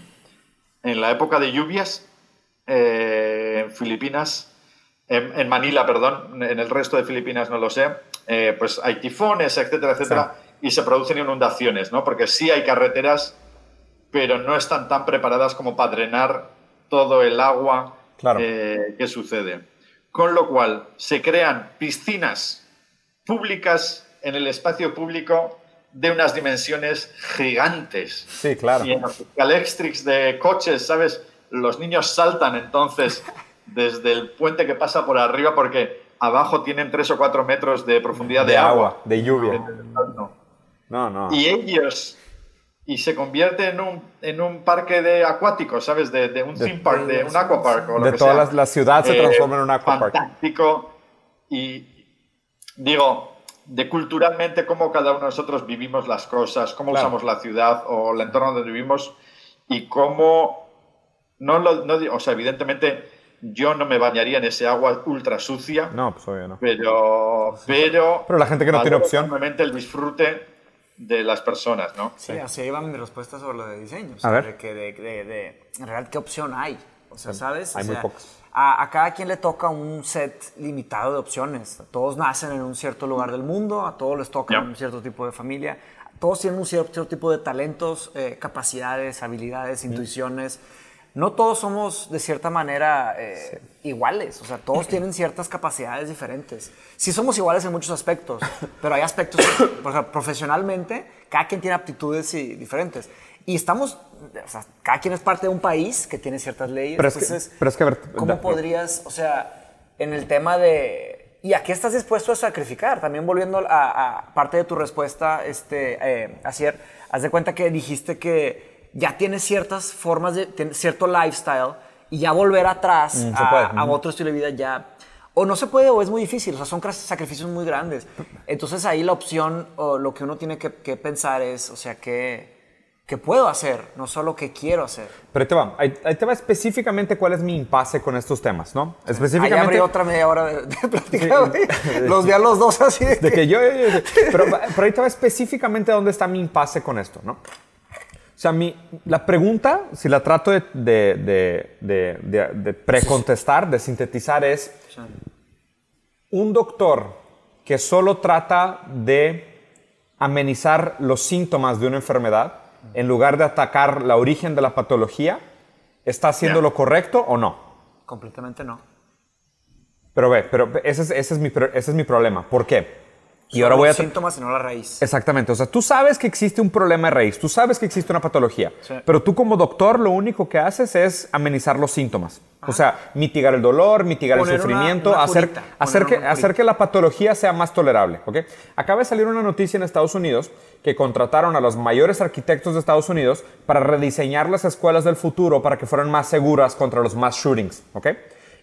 En la época de lluvias, eh, en Filipinas, en, en Manila, perdón, en el resto de Filipinas no lo sé, eh, pues hay tifones, etcétera, etcétera, y se producen inundaciones, ¿no? Porque sí hay carreteras, pero no están tan preparadas como para drenar todo el agua Claro. eh, que sucede. Con lo cual, se crean piscinas públicas en el espacio público de unas dimensiones gigantes. Sí, claro. Y en los de coches, ¿sabes? Los niños saltan entonces <laughs> desde el puente que pasa por arriba porque abajo tienen 3 o 4 metros de profundidad de, De agua, de lluvia. No, no. Y ellos, y se convierte en un, en un parque de acuáticos, ¿sabes? De, de un theme park, de un aquapark. O lo De que toda sea. la- la ciudad se transforma en un aquapark. Fantástico. Y digo, de culturalmente cómo cada uno de nosotros vivimos las cosas, cómo Claro. usamos la ciudad o el entorno donde vivimos y cómo no lo, no o sea, evidentemente yo no me bañaría en ese agua ultra sucia, No, pues obvio no. pero pero Pero la gente que no tiene opción. el disfrute de las personas, ¿no? Sí, así iba mi respuesta sobre lo de diseño. o A sea, ver. De que de, de- de- en realidad, ¿qué opción hay? O sea, ¿sabes? hay O muy. A, a cada quien le toca un set limitado de opciones. Todos nacen en un cierto lugar del mundo, a todos les toca un cierto tipo de familia, todos tienen un cierto, cierto tipo de talentos, eh, capacidades, habilidades, intuiciones. No todos somos de cierta manera eh, iguales, o sea, todos <clears throat> tienen ciertas capacidades diferentes. Sí somos iguales en muchos aspectos, <laughs> pero hay aspectos, por ejemplo, profesionalmente, cada quien tiene aptitudes diferentes. Y estamos, o sea, cada quien es parte de un país que tiene ciertas leyes. Pero es que- entonces, pero es que, a ver, ¿cómo da- podrías, o sea, en el tema de... ¿Y a qué estás dispuesto a sacrificar? También volviendo a, a parte de tu respuesta, este, eh, Asier, haz de cuenta que dijiste que ya tienes ciertas formas de, cierto lifestyle y ya volver atrás Mm, a, puede. a otro estilo de vida ya... O no se puede o es muy difícil, o sea, son sacrificios muy grandes. Entonces ahí la opción o lo que uno tiene que, que pensar es, o sea, ¿qué, qué puedo hacer? No solo qué quiero hacer. Pero ahí te va. Ahí, ahí te va específicamente cuál es mi impasse con estos temas, ¿no? Ahí Específicamente. abrí otra media hora de, de plática, güey. Los vi a los dos así de De que- que yo, yo- yo- pero, pero ahí te va específicamente dónde está mi impasse con esto, ¿no? O sea, mi, la pregunta, si la trato de, de, de, de, de- de precontestar, de sintetizar, es un doctor que solo trata de amenizar los síntomas de una enfermedad en lugar de atacar la origen de la patología, ¿está haciendo lo correcto o no? Completamente no. Pero ve, pero ese es, ese es, mi, pro- ese es mi problema. ¿Por qué? Y ahora voy a... síntomas y no la raíz. Exactamente, o sea, tú sabes que existe un problema de raíz, tú sabes que existe una patología, Sí. pero tú como doctor lo único que haces es amenizar los síntomas. O sea, mitigar el dolor, mitigar Poner el sufrimiento, una hacer, curita, hacer, que, hacer que la patología sea más tolerable. ¿ok? Acaba de salir una noticia en Estados Unidos que contrataron a los mayores arquitectos de Estados Unidos para rediseñar las escuelas del futuro para que fueran más seguras contra los mass shootings. ¿ok?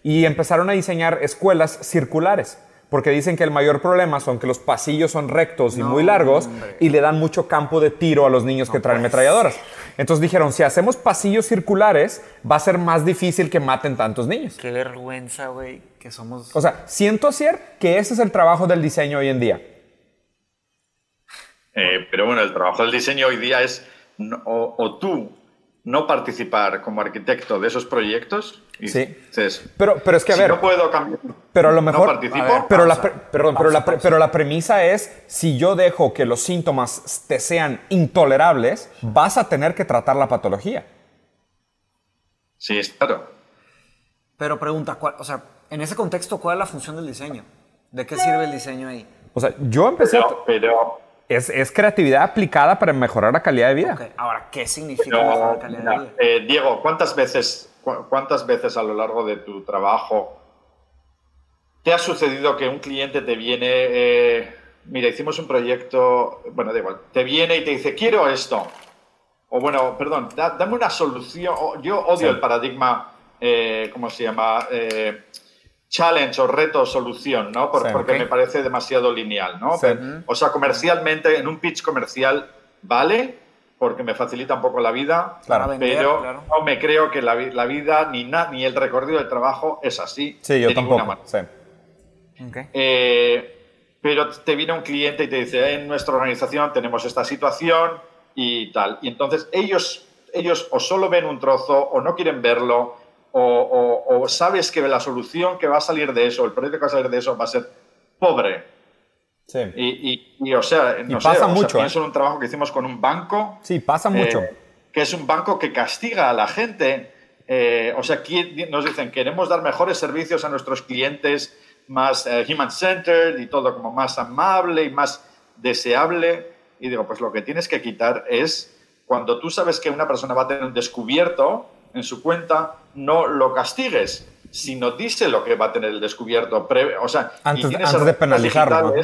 Y empezaron a diseñar escuelas circulares. Porque dicen que el mayor problema son que los pasillos son rectos y muy largos y le dan mucho campo de tiro a los niños que traen ametralladoras. Entonces dijeron, si hacemos pasillos circulares, va a ser más difícil que maten tantos niños. Qué vergüenza, güey, que somos... O sea, siento ser que ese es el trabajo del diseño hoy en día. Eh, pero bueno, el trabajo del diseño hoy día es no- o, o tú no participar como arquitecto de esos proyectos y Sí. dices, Pero, pero es que a si ver, no puedo cambiar, pero a lo mejor, no participo, ver, pero, la, Pausa, perdón, pero, la, pausa, pre- pausa. pero la premisa es, si yo dejo que los síntomas te sean intolerables, vas a tener que tratar la patología. sí, es claro. Pero pregunta, ¿cuál- o sea, en ese contexto, ¿cuál es la función del diseño? ¿De qué sirve el diseño ahí? O sea, yo empecé... Pero, pero es, es, creatividad aplicada para mejorar la calidad de vida. Okay. Ahora, ¿qué significa mejorar la calidad mira, de vida? Eh, Diego, ¿cuántas veces, cu ¿cuántas veces a lo largo de tu trabajo te ha sucedido que un cliente te viene, eh, mira, hicimos un proyecto, bueno, da igual, te viene y te dice, quiero esto. O bueno, perdón, da, dame una solución. Yo odio sí. el paradigma, eh, ¿cómo se llama? Eh, challenge o reto solución, ¿no? Por, sí, porque okay. me parece demasiado lineal, ¿no? Sí. O sea, comercialmente, en un pitch comercial, vale, porque me facilita un poco la vida, claro, vender, pero claro. no me creo que la, la vida ni, na, ni el recorrido del trabajo es así. Sí, yo tampoco. Sí. Okay. Eh, pero te viene un cliente y te dice, en nuestra organización tenemos esta situación y tal. Y entonces ellos, ellos o solo ven un trozo o no quieren verlo o, o, o, sabes que la solución que va a salir de eso, el proyecto que va a salir de eso va a ser pobre. Sí. Y, y, y o sea, no y pasa mucho. Sea, pienso ¿eh? en un trabajo que hicimos con un banco. Sí, pasa mucho. Eh, que es un banco que castiga a la gente. Eh, o sea, aquí nos dicen, queremos dar mejores servicios a nuestros clientes, más eh, human-centered y todo como más amable y más deseable. Y digo, pues lo que tienes que quitar es cuando tú sabes que una persona va a tener un descubierto en su cuenta, no lo castigues, sino dice lo que va a tener el descubierto. Pre o sea, antes, y antes de penalizarlo.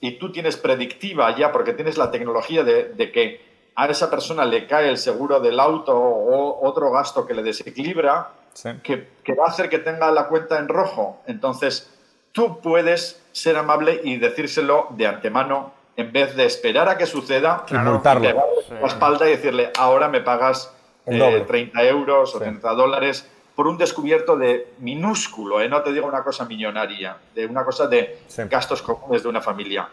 Y tú tienes predictiva ya, porque tienes la tecnología de, de, que a esa persona le cae el seguro del auto o otro gasto que le desequilibra, sí. que, que va a hacer que tenga la cuenta en rojo. Entonces, tú puedes ser amable y decírselo de antemano en vez de esperar a que suceda claro, y sí. la espalda y decirle ahora me pagas eh, 30 euros o sí. 30 dólares por un descubierto de minúsculo, ¿eh? no te digo una cosa millonaria, de una cosa de sí. gastos comunes de una familia.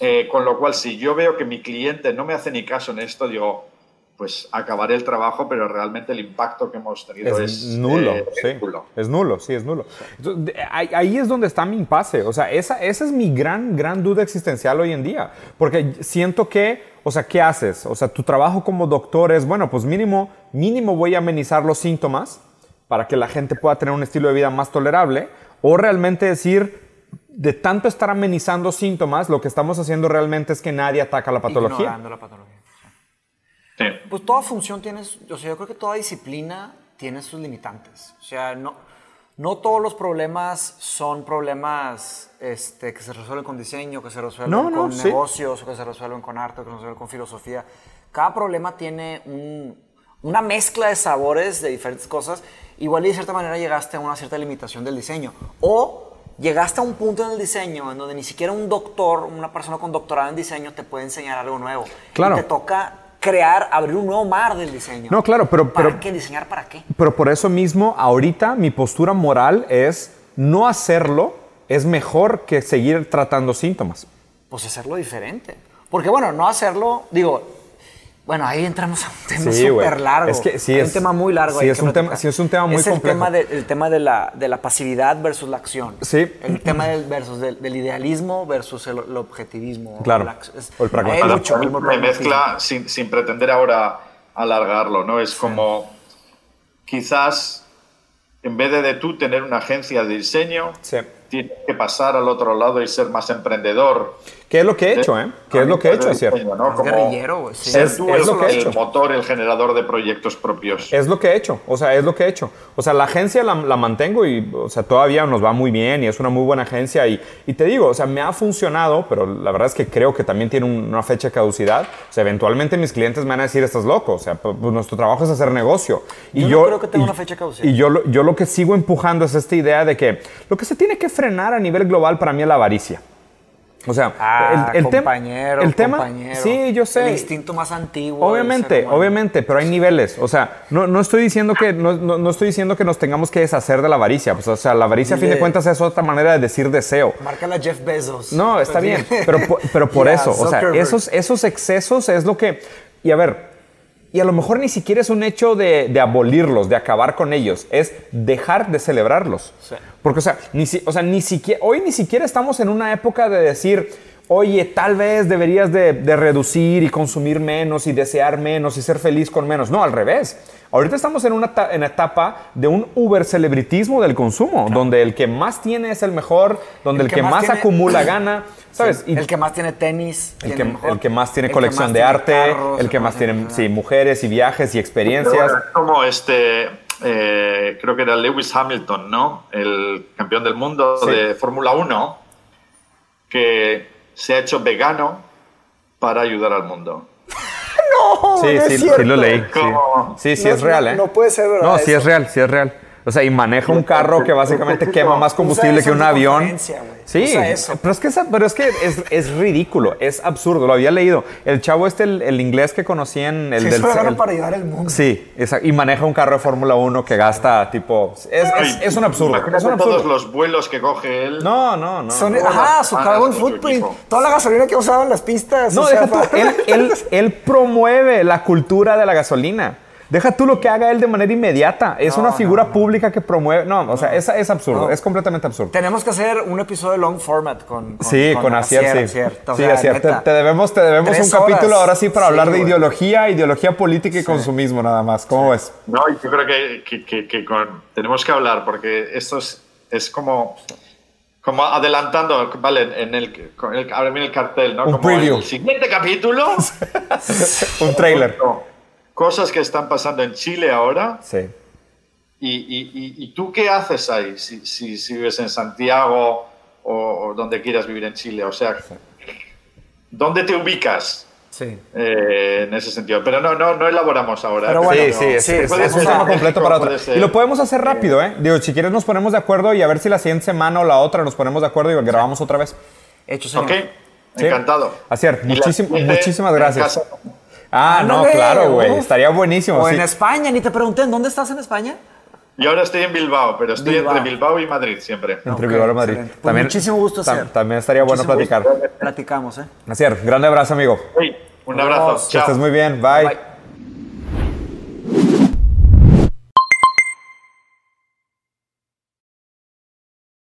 Eh, con lo cual, si yo veo que mi cliente no me hace ni caso en esto, digo, pues acabaré el trabajo, pero realmente el impacto que hemos tenido es, es nulo, eh, sí. nulo. Es nulo, sí, es nulo. Entonces, ahí es donde está mi impasse. O sea, esa, esa es mi gran, gran duda existencial hoy en día. Porque siento que, o sea, ¿qué haces? O sea, tu trabajo como doctor es, bueno, pues mínimo, mínimo voy a amenizar los síntomas para que la gente pueda tener un estilo de vida más tolerable. O realmente decir, de tanto estar amenizando síntomas, lo que estamos haciendo realmente es que nadie ataca la patología. Ignorando la patología. Sí. Pues toda función tiene, o sea, yo creo que toda disciplina tiene sus limitantes. O sea, no, no todos los problemas son problemas este, que se resuelven con diseño, que se resuelven no, no, con sí. negocios, que se resuelven con arte, que se resuelven con filosofía. Cada problema tiene un, una mezcla de sabores de diferentes cosas. Igual y de cierta manera llegaste a una cierta limitación del diseño. O llegaste a un punto en el diseño en donde ni siquiera un doctor, una persona con doctorado en diseño te puede enseñar algo nuevo. Claro. Y te toca crear, abrir un nuevo mar del diseño. No, claro, pero... ¿Para pero, qué diseñar? ¿Para qué? Pero por eso mismo, ahorita mi postura moral es no hacerlo es mejor que seguir tratando síntomas. Pues hacerlo diferente. Porque bueno, no hacerlo, digo, bueno, ahí entramos a un tema sí, súper largo. Es que sí Hay es un tema muy largo. Sí, es un tema, sí es un tema muy es el complejo. Tema de, el tema de la, de la pasividad versus la acción. Sí. El tema del, versus del, del idealismo versus el, el objetivismo. Claro. La, es, o el pragmatismo. Mucho, me mezcla sin, sin, pretender ahora alargarlo, ¿no? Es sí. como quizás en vez de, de, tú tener una agencia de diseño, sí. tienes que pasar al otro lado y ser más emprendedor. ¿Qué es lo que he hecho, eh? ¿Qué es lo que he hecho, es cierto? ¿no? Como guerrillero, sí. Ser es, tú es el, lo que he hecho. el motor, el generador de proyectos propios. Es lo que he hecho, o sea, es lo que he hecho. O sea, la agencia la, la mantengo y, o sea, todavía nos va muy bien y es una muy buena agencia y, y, te digo, o sea, me ha funcionado, pero la verdad es que creo que también tiene una fecha de caducidad. O sea, eventualmente mis clientes me van a decir, estás loco, o sea, pues, nuestro trabajo es hacer negocio. Y yo, yo no creo que tenga y, una fecha de caducidad. Y yo, yo lo que sigo empujando es esta idea de que lo que se tiene que frenar a nivel global para mí es la avaricia. O sea, ah, el, el compañero, tema, el tema, compañero. sí, yo sé. El instinto más antiguo. Obviamente, obviamente, pero hay niveles. O sea, no, no estoy diciendo que no, no, no, estoy diciendo que nos tengamos que deshacer de la avaricia. Pues, o sea, la avaricia, a fin de cuentas, es otra manera de decir deseo. Márcala Jeff Bezos. No, está bien, pero, pero por <laughs> yeah, eso, o sea, esos, esos excesos es lo que. Y a ver, y a lo mejor ni siquiera es un hecho de, de abolirlos, de acabar con ellos, es dejar de celebrarlos. Sí. Porque, o sea, ni, o sea, ni siquiera, hoy ni siquiera estamos en una época de decir, oye, tal vez deberías de, de reducir y consumir menos y desear menos y ser feliz con menos. No, al revés. Ahorita estamos en una en etapa de un uber celebritismo del consumo, donde el que más tiene es el mejor, donde el, que, más, acumula <clears throat> gana, ¿sabes? el que más tiene tenis. El, que, el que, más tiene colección de arte, el que más tiene sí, mujeres y viajes y experiencias. Como este, eh, creo que era Lewis Hamilton, ¿no? El campeón del mundo de Fórmula 1, que se ha hecho vegano para ayudar al mundo. No, sí, sí, sí, lo leí. Sí, sí, es real, ¿eh? No puede ser verdad. No, sí es real, sí es real. O sea, y maneja un carro que básicamente quema más combustible que un avión. Sí, pero es que, pero es, que es, ridículo, es absurdo, lo había leído. El chavo este, el, inglés que conocí en el del... El, para ayudar al mundo. Sí, y maneja un carro de Fórmula 1 que gasta tipo... Es, un absurdo. Es un absurdo. todos los vuelos que coge él. No, no, no. ajá, su carbon footprint. Toda la gasolina que usaban las pistas. No, deja tú, <laughs> él, él promueve la cultura de la gasolina. Deja tú lo que haga él de manera inmediata. Es una figura pública que promueve. No, o sea, es, es absurdo. Es completamente absurdo. Tenemos que hacer un episodio de long format con. sí, con, Asier, sí. sí, Asier. Te, debemos, te debemos un capítulo ahora sí para hablar de ideología, ideología política y consumismo nada más. ¿Cómo ves? No, yo creo que, que, que, tenemos que hablar porque esto es, es como como adelantando, vale, en el, viene el cartel, ¿no? Un como preview. el siguiente capítulo. <laughs> un trailer cosas que están pasando en Chile ahora. Sí. ¿Y, tú qué haces ahí si, si, vives en Santiago o, donde quieras vivir en Chile? O sea, ¿dónde te ubicas? Sí. Eh, en ese sentido. Pero no, no, no elaboramos ahora. sí, sí, es, es, un tema completo para otro. Y lo podemos hacer rápido, ¿eh? Digo, si quieres nos ponemos de acuerdo y a ver si la siguiente semana o la otra nos ponemos de acuerdo y grabamos otra vez. Hecho, señor. Ok, encantado. Así es, muchísimas gracias. Ah, no, claro, güey. Estaría buenísimo. O en España, ni te pregunté, ¿en dónde estás en España? Yo ahora estoy en Bilbao, pero estoy entre Bilbao y Madrid siempre. Entre Bilbao y Madrid. Pues también, muchísimo gusto, tam, También estaría bueno platicar. Platicamos, ¿eh? Así grande abrazo, amigo. un abrazo. Que estés muy bien. Bye.